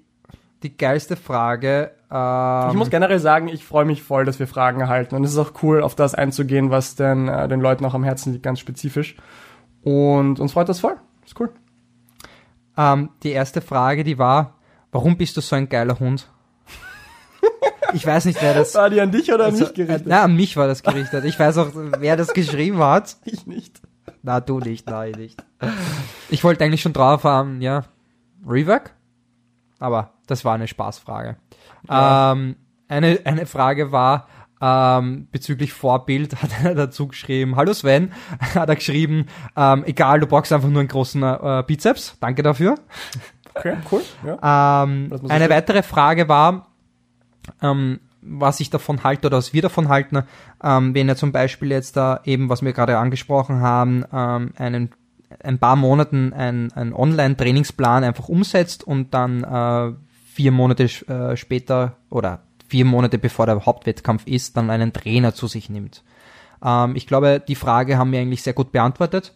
die geilste Frage. Ähm, Ich muss generell sagen, ich freue mich voll, dass wir Fragen erhalten. Und es ist auch cool, auf das einzugehen, was denn, äh, den Leuten auch am Herzen liegt, ganz spezifisch. Und uns freut das voll. Ist cool. Ähm, die erste Frage, die war, warum bist du so ein geiler Hund? Ich weiß nicht, wer das... War die an dich oder an Also, mich gerichtet? Äh, na, an mich war das gerichtet. Ich weiß auch, wer das geschrieben hat. ich nicht. Na, du nicht, nein, nicht. Ich wollte eigentlich schon drauf haben, ja, Rework? Aber das war eine Spaßfrage. Ja. Ähm, eine, eine Frage war, ähm, bezüglich Vorbild hat er dazu geschrieben, hallo Sven, hat er geschrieben, ähm, egal, du brauchst einfach nur einen großen äh, Bizeps, danke dafür. Okay, cool. Ja. Ähm, eine weitere Frage war, ähm, was ich davon halte oder was wir davon halten, ähm, wenn er zum Beispiel jetzt da eben, was wir gerade angesprochen haben, ähm, einen ein paar Monaten ein, ein Online-Trainingsplan einfach umsetzt und dann äh, vier Monate äh, später oder vier Monate bevor der Hauptwettkampf ist, dann einen Trainer zu sich nimmt. Ähm, ich glaube, die Frage haben wir eigentlich sehr gut beantwortet.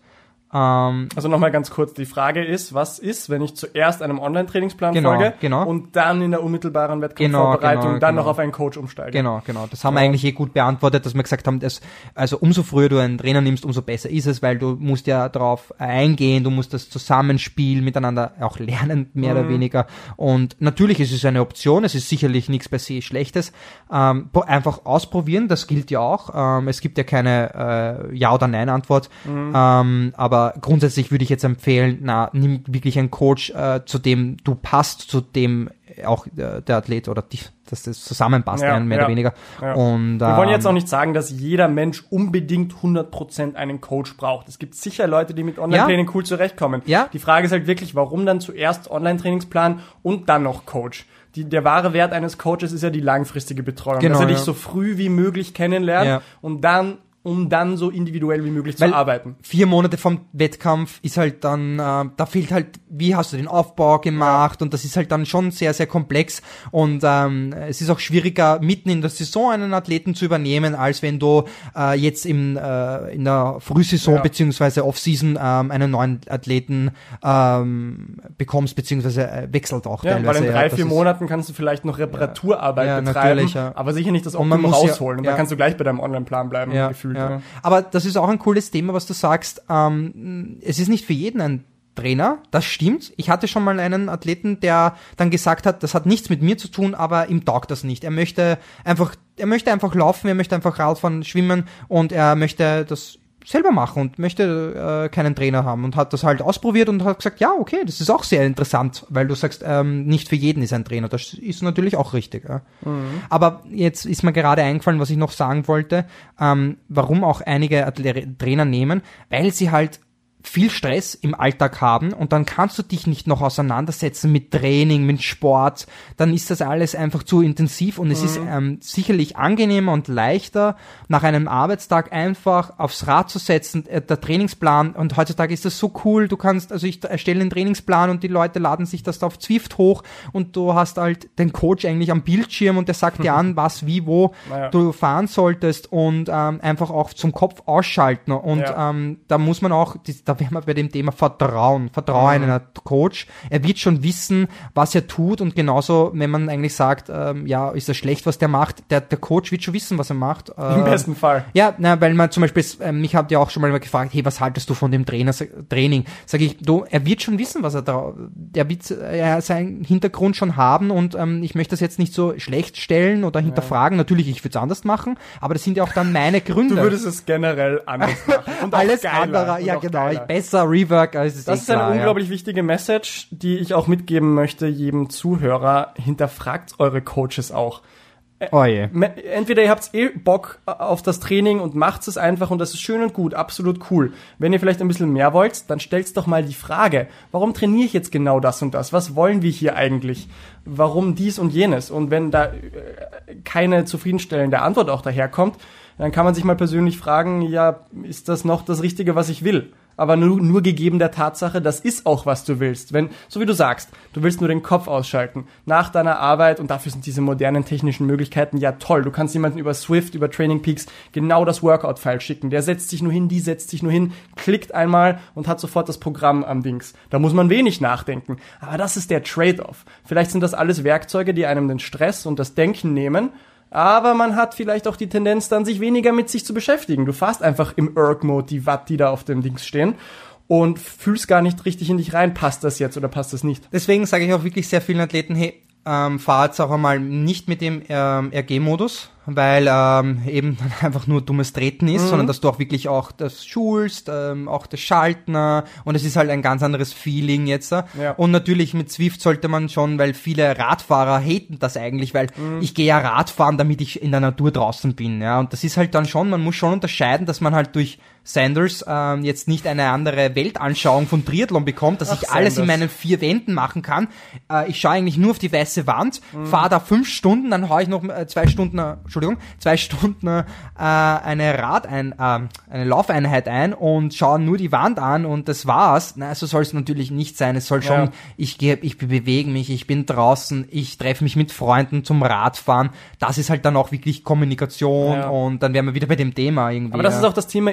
Ähm, Also nochmal ganz kurz, die Frage ist, was ist, wenn ich zuerst einem Online-Trainingsplan Genau, folge genau. und dann in der unmittelbaren Wettkampfvorbereitung Genau, genau, dann genau. noch auf einen Coach umsteige? Genau, genau. Das haben wir eigentlich eh gut beantwortet, dass wir gesagt haben, dass, also umso früher du einen Trainer nimmst, umso besser ist es, weil du musst ja darauf eingehen, du musst das Zusammenspiel miteinander auch lernen, mehr oder weniger. Und natürlich ist es eine Option, es ist sicherlich nichts per se Schlechtes. Ähm, einfach ausprobieren, das gilt ja auch. Ähm, es gibt ja keine äh, Ja- oder Nein-Antwort. Ähm, aber grundsätzlich würde ich jetzt empfehlen, na, nimm wirklich einen Coach, äh, zu dem du passt, zu dem auch äh, der Athlet oder die, dass das zusammenpasst, Ja, mehr ja, oder weniger. ja. Und, Wir wollen ähm, jetzt auch nicht sagen, dass jeder Mensch unbedingt 100% einen Coach braucht. Es gibt sicher Leute, die mit Online-Training cool zurechtkommen. Ja. Die Frage ist halt wirklich, warum dann zuerst Online-Trainingsplan und dann noch Coach? Die, der wahre Wert eines Coaches ist ja die langfristige Betreuung. Genau, dass er dich so früh wie möglich kennenlernt und dann, um dann so individuell wie möglich Weil- zu arbeiten. vier Monate vom Wettkampf ist halt dann, äh, da fehlt halt, wie hast du den Aufbau gemacht und das ist halt dann schon sehr, sehr komplex und ähm, es ist auch schwieriger, mitten in der Saison einen Athleten zu übernehmen, als wenn du äh, jetzt im, äh, in der Frühsaison Ja. beziehungsweise Off-Season ähm, einen neuen Athleten ähm, bekommst, beziehungsweise äh, wechselt auch Ja, weil teilweise. in drei, ja, vier Monaten kannst du vielleicht noch Reparaturarbeit Ja, betreiben, ja. aber sicher nicht das Optimum muss ja- rausholen. Und ja. dann kannst du gleich bei deinem Online-Plan bleiben, ja, gefühlt. Ja. Aber das ist auch ein cooles Thema, was du sagst. Ähm, es ist nicht für jeden ein Trainer, das stimmt. Ich hatte schon mal einen Athleten, der dann gesagt hat, das hat nichts mit mir zu tun, aber ihm taugt das nicht. Er möchte einfach, er möchte einfach laufen, er möchte einfach Radfahren, schwimmen und er möchte das selber machen und möchte äh, keinen Trainer haben und hat das halt ausprobiert und hat gesagt, ja, okay, das ist auch sehr interessant, weil du sagst, ähm, nicht für jeden ist ein Trainer. Das ist natürlich auch richtig. Ja. Aber jetzt ist mir gerade eingefallen, was ich noch sagen wollte, ähm, warum auch einige Atle Trainer nehmen, weil sie halt viel Stress im Alltag haben und dann kannst du dich nicht noch auseinandersetzen mit Training, mit Sport, dann ist das alles einfach zu intensiv und es ist ähm, sicherlich angenehmer und leichter, nach einem Arbeitstag einfach aufs Rad zu setzen, äh, der Trainingsplan. Und heutzutage ist das so cool, du kannst, also ich erstelle einen Trainingsplan und die Leute laden sich das da auf Zwift hoch und du hast halt den Coach eigentlich am Bildschirm und der sagt dir an, was, wie, wo Naja. du fahren solltest und ähm, einfach auch zum Kopf ausschalten. Und Ja. ähm, da muss man auch, das- da wären wir bei dem Thema Vertrauen, Vertrauen in einen Coach. Er wird schon wissen, was er tut und genauso, wenn man eigentlich sagt, ähm, ja, ist das schlecht, was der macht, der, der Coach wird schon wissen, was er macht. Im Äh, besten Fall. ja, na, weil man zum Beispiel, äh, mich hat ja auch schon mal gefragt, hey, was haltest du von dem Trainer, Training? Sag ich, du, er wird schon wissen, was er da, der wird äh, seinen Hintergrund schon haben und ähm, ich möchte das jetzt nicht so schlecht stellen oder hinterfragen. Natürlich, ich würde es anders machen, aber das sind ja auch dann meine Gründe. Du würdest es generell anders machen. Und Alles andere, ja genau, geiler. Besser Rework als es Das eh ist eine klar, unglaublich wichtige Message, die ich auch mitgeben möchte jedem Zuhörer. Hinterfragt eure Coaches auch. Ja. Oh je. Entweder ihr habt eh Bock auf das Training und macht es einfach und das ist schön und gut, absolut cool. Wenn ihr vielleicht ein bisschen mehr wollt, dann stellt doch mal die Frage, warum trainiere ich jetzt genau das und das? Was wollen wir hier eigentlich? Warum dies und jenes? Und wenn da äh, keine zufriedenstellende Antwort auch daherkommt, dann kann man sich mal persönlich fragen, ja, ist das noch das Richtige, was ich will? Aber nur, nur gegeben der Tatsache, das ist auch, was du willst. Wenn, so wie du sagst, du willst nur den Kopf ausschalten nach deiner Arbeit und dafür sind diese modernen technischen Möglichkeiten ja toll. Du kannst jemanden über Swift, über Training Peaks genau das Workout-File schicken. Der setzt sich nur hin, die setzt sich nur hin, klickt einmal und hat sofort das Programm am Dings. Da muss man wenig nachdenken. Aber das ist der Trade-off. Vielleicht sind das alles Werkzeuge, die einem den Stress und das Denken nehmen, aber man hat vielleicht auch die Tendenz, dann sich weniger mit sich zu beschäftigen. Du fährst einfach im Erg-Mode die Watt, die da auf dem Dings stehen und fühlst gar nicht richtig in dich rein, passt das jetzt oder passt das nicht. Deswegen sage ich auch wirklich sehr vielen Athleten, hey, ähm, fahr jetzt auch einmal nicht mit dem ähm, RG-Modus, weil ähm, eben dann einfach nur dummes Treten ist, sondern dass du auch wirklich auch das schulst, ähm, auch das Schalten äh, und es ist halt ein ganz anderes Feeling jetzt. Äh. Ja. Und natürlich mit Zwift sollte man schon, weil viele Radfahrer haten das eigentlich, weil ich gehe ja Radfahren, damit ich in der Natur draußen bin. Ja, und das ist halt dann schon, man muss schon unterscheiden, dass man halt durch Sanders ähm, jetzt nicht eine andere Weltanschauung von Triathlon bekommt, dass Ach, ich alles in meinen vier Wänden machen kann. Äh, ich schaue eigentlich nur auf die weiße Wand, Mhm. fahre da fünf Stunden, dann haue ich noch äh, zwei Stunden, äh, Entschuldigung, zwei Stunden äh, eine Rad ein, äh, eine Laufeinheit ein und schaue nur die Wand an und das war's. Na, so soll es natürlich nicht sein. Es soll schon, Ja. ich gehe, ich bewege mich, ich bin draußen, ich treffe mich mit Freunden zum Radfahren. Das ist halt dann auch wirklich Kommunikation Ja. und dann wären wir wieder bei dem Thema irgendwie. Aber das ist auch das Thema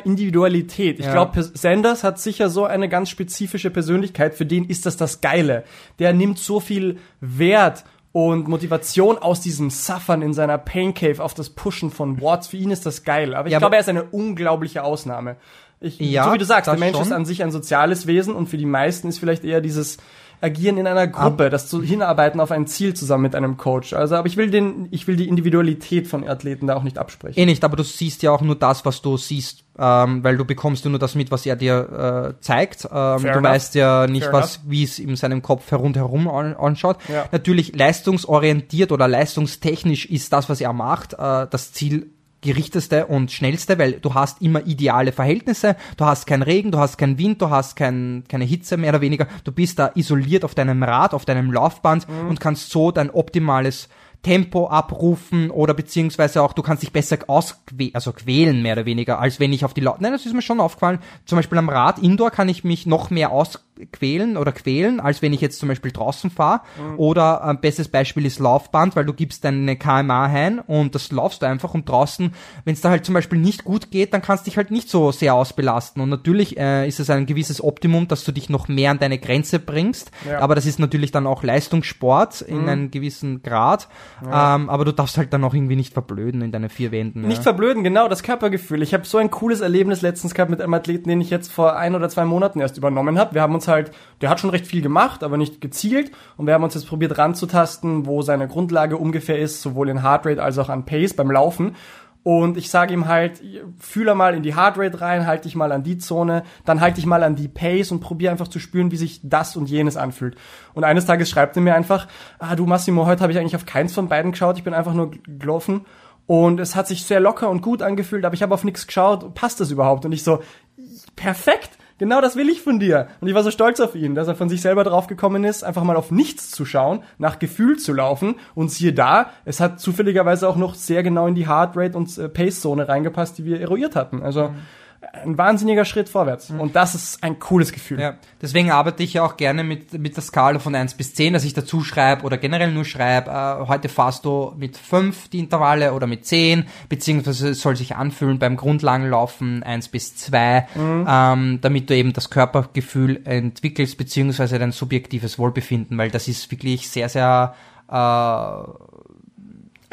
Individualität. Ich Ja. glaube, Sanders hat sicher so eine ganz spezifische Persönlichkeit, für den ist das das Geile. Der nimmt so viel Wert und Motivation aus diesem Suffern in seiner Pain Cave auf das Pushen von Watts. Für ihn ist das geil. Aber ich Ja, glaube, aber- er ist eine unglaubliche Ausnahme. Ich, Ja, so wie du sagst, der Mensch schon. ist an sich ein soziales Wesen und für die meisten ist vielleicht eher dieses Agieren in einer Gruppe, das zu hinarbeiten auf ein Ziel zusammen mit einem Coach. Also, aber ich will den, ich will die Individualität von Athleten da auch nicht absprechen. Eh nicht, aber du siehst ja auch nur das, was du siehst, ähm, weil du bekommst nur das mit, was er dir äh, zeigt. Ähm, du enough. weißt ja nicht, Fair was, wie es in seinem Kopf herumherum an, anschaut. Ja. Natürlich leistungsorientiert oder leistungstechnisch ist das, was er macht, äh, das Ziel gerichteste und schnellste, weil du hast immer ideale Verhältnisse, du hast keinen Regen, du hast keinen Wind, du hast kein, keine Hitze mehr oder weniger, du bist da isoliert auf deinem Rad, auf deinem Laufband und kannst so dein optimales Tempo abrufen oder beziehungsweise auch, du kannst dich besser ausquälen, also quälen mehr oder weniger, als wenn ich auf die Laut. Nein, das ist mir schon aufgefallen. Zum Beispiel am Rad Indoor kann ich mich noch mehr ausquälen oder quälen, als wenn ich jetzt zum Beispiel draußen fahre. Oder ein bestes Beispiel ist Laufband, weil du gibst deine KMA ein und das laufst du einfach und draußen, wenn es da halt zum Beispiel nicht gut geht, dann kannst du dich halt nicht so sehr ausbelasten. Und natürlich äh, ist es ein gewisses Optimum, dass du dich noch mehr an deine Grenze bringst. Ja. Aber das ist natürlich dann auch Leistungssport in einem gewissen Grad. Ähm, aber du darfst halt dann auch irgendwie nicht verblöden in deine vier Wänden. Nicht ja. verblöden, genau, das Körpergefühl. Ich habe so ein cooles Erlebnis letztens gehabt mit einem Athleten, den ich jetzt vor ein oder zwei Monaten erst übernommen habe. Wir haben uns halt, der hat schon recht viel gemacht, aber nicht gezielt. Und wir haben uns jetzt probiert ranzutasten, wo seine Grundlage ungefähr ist, sowohl in Heartrate als auch an Pace beim Laufen. Und ich sage ihm halt, fühle mal in die Heartrate rein, halte dich mal an die Zone, dann halte dich mal an die Pace und probiere einfach zu spüren, wie sich das und jenes anfühlt. Und eines Tages schreibt er mir einfach, ah du Massimo, heute habe ich eigentlich auf keins von beiden geschaut, ich bin einfach nur gelaufen. Und es hat sich sehr locker und gut angefühlt, aber ich habe auf nichts geschaut, passt das überhaupt? Und ich so, perfekt, Genau das will ich von dir. Und ich war so stolz auf ihn, dass er von sich selber drauf gekommen ist, einfach mal auf nichts zu schauen, nach Gefühl zu laufen. Und siehe da, es hat zufälligerweise auch noch sehr genau in die Heartrate und äh, Pace-Zone reingepasst, die wir eruiert hatten. Also mhm ein wahnsinniger Schritt vorwärts. Mhm. Und das ist ein cooles Gefühl. Ja, deswegen arbeite ich ja auch gerne mit, mit der Skala von 1 bis 10, dass ich dazu schreibe oder generell nur schreibe, äh, heute fahrst du mit 5 die Intervalle oder mit 10, beziehungsweise es soll sich anfühlen beim Grundlagenlaufen 1 bis 2, mhm. ähm, damit du eben das Körpergefühl entwickelst, beziehungsweise dein subjektives Wohlbefinden, weil das ist wirklich sehr, sehr äh,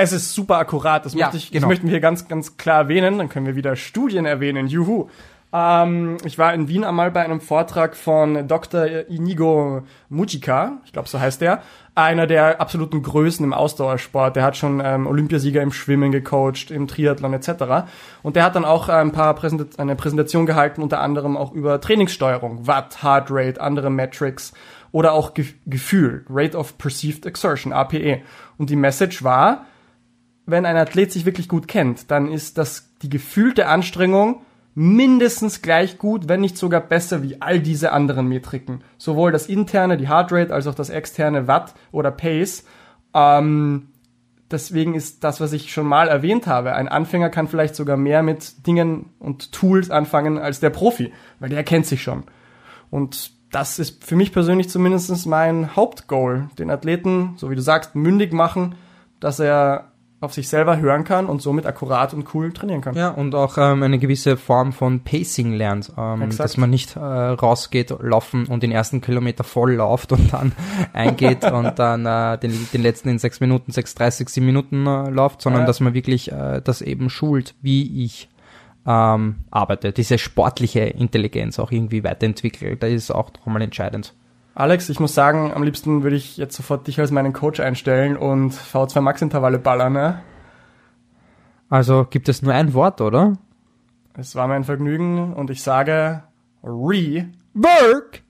es ist super akkurat, das, ja, möchte ich, genau. das möchten wir hier ganz, ganz klar erwähnen. Dann können wir wieder Studien erwähnen. Juhu. Ähm, ich war in Wien einmal bei einem Vortrag von Dr. Inigo Mujica, ich glaube, so heißt der, einer der absoluten Größen im Ausdauersport. Der hat schon ähm, Olympiasieger im Schwimmen gecoacht, im Triathlon etc. Und der hat dann auch ein paar Präsent eine Präsentation gehalten, unter anderem auch über Trainingssteuerung, Watt, Heart Rate, andere Metrics oder auch Ge Gefühl, Rate of Perceived Exertion, APE. Und die Message war, wenn ein Athlet sich wirklich gut kennt, dann ist das die gefühlte Anstrengung mindestens gleich gut, wenn nicht sogar besser wie all diese anderen Metriken. Sowohl das interne, die Heartrate, als auch das externe Watt oder Pace. Ähm, deswegen ist das, was ich schon mal erwähnt habe, ein Anfänger kann vielleicht sogar mehr mit Dingen und Tools anfangen als der Profi, weil der kennt sich schon. Und das ist für mich persönlich zumindest mein Hauptgoal, den Athleten, so wie du sagst, mündig machen, dass er auf sich selber hören kann und somit akkurat und cool trainieren kann. Ja, und auch ähm, eine gewisse Form von Pacing lernt, ähm, dass man nicht äh, rausgeht, laufen und den ersten Kilometer voll läuft und dann eingeht und dann äh, den, den letzten in sechs Minuten, sechs, dreißig, sieben Minuten äh, läuft, sondern ja. dass man wirklich äh, das eben schult, wie ich ähm, arbeite, diese sportliche Intelligenz auch irgendwie weiterentwickelt, das ist auch nochmal entscheidend. Alex, ich muss sagen, am liebsten würde ich jetzt sofort dich als meinen Coach einstellen und V2 Max Intervalle ballern, ne? Also gibt es nur ein Wort, oder? Es war mein Vergnügen und ich sage Re Work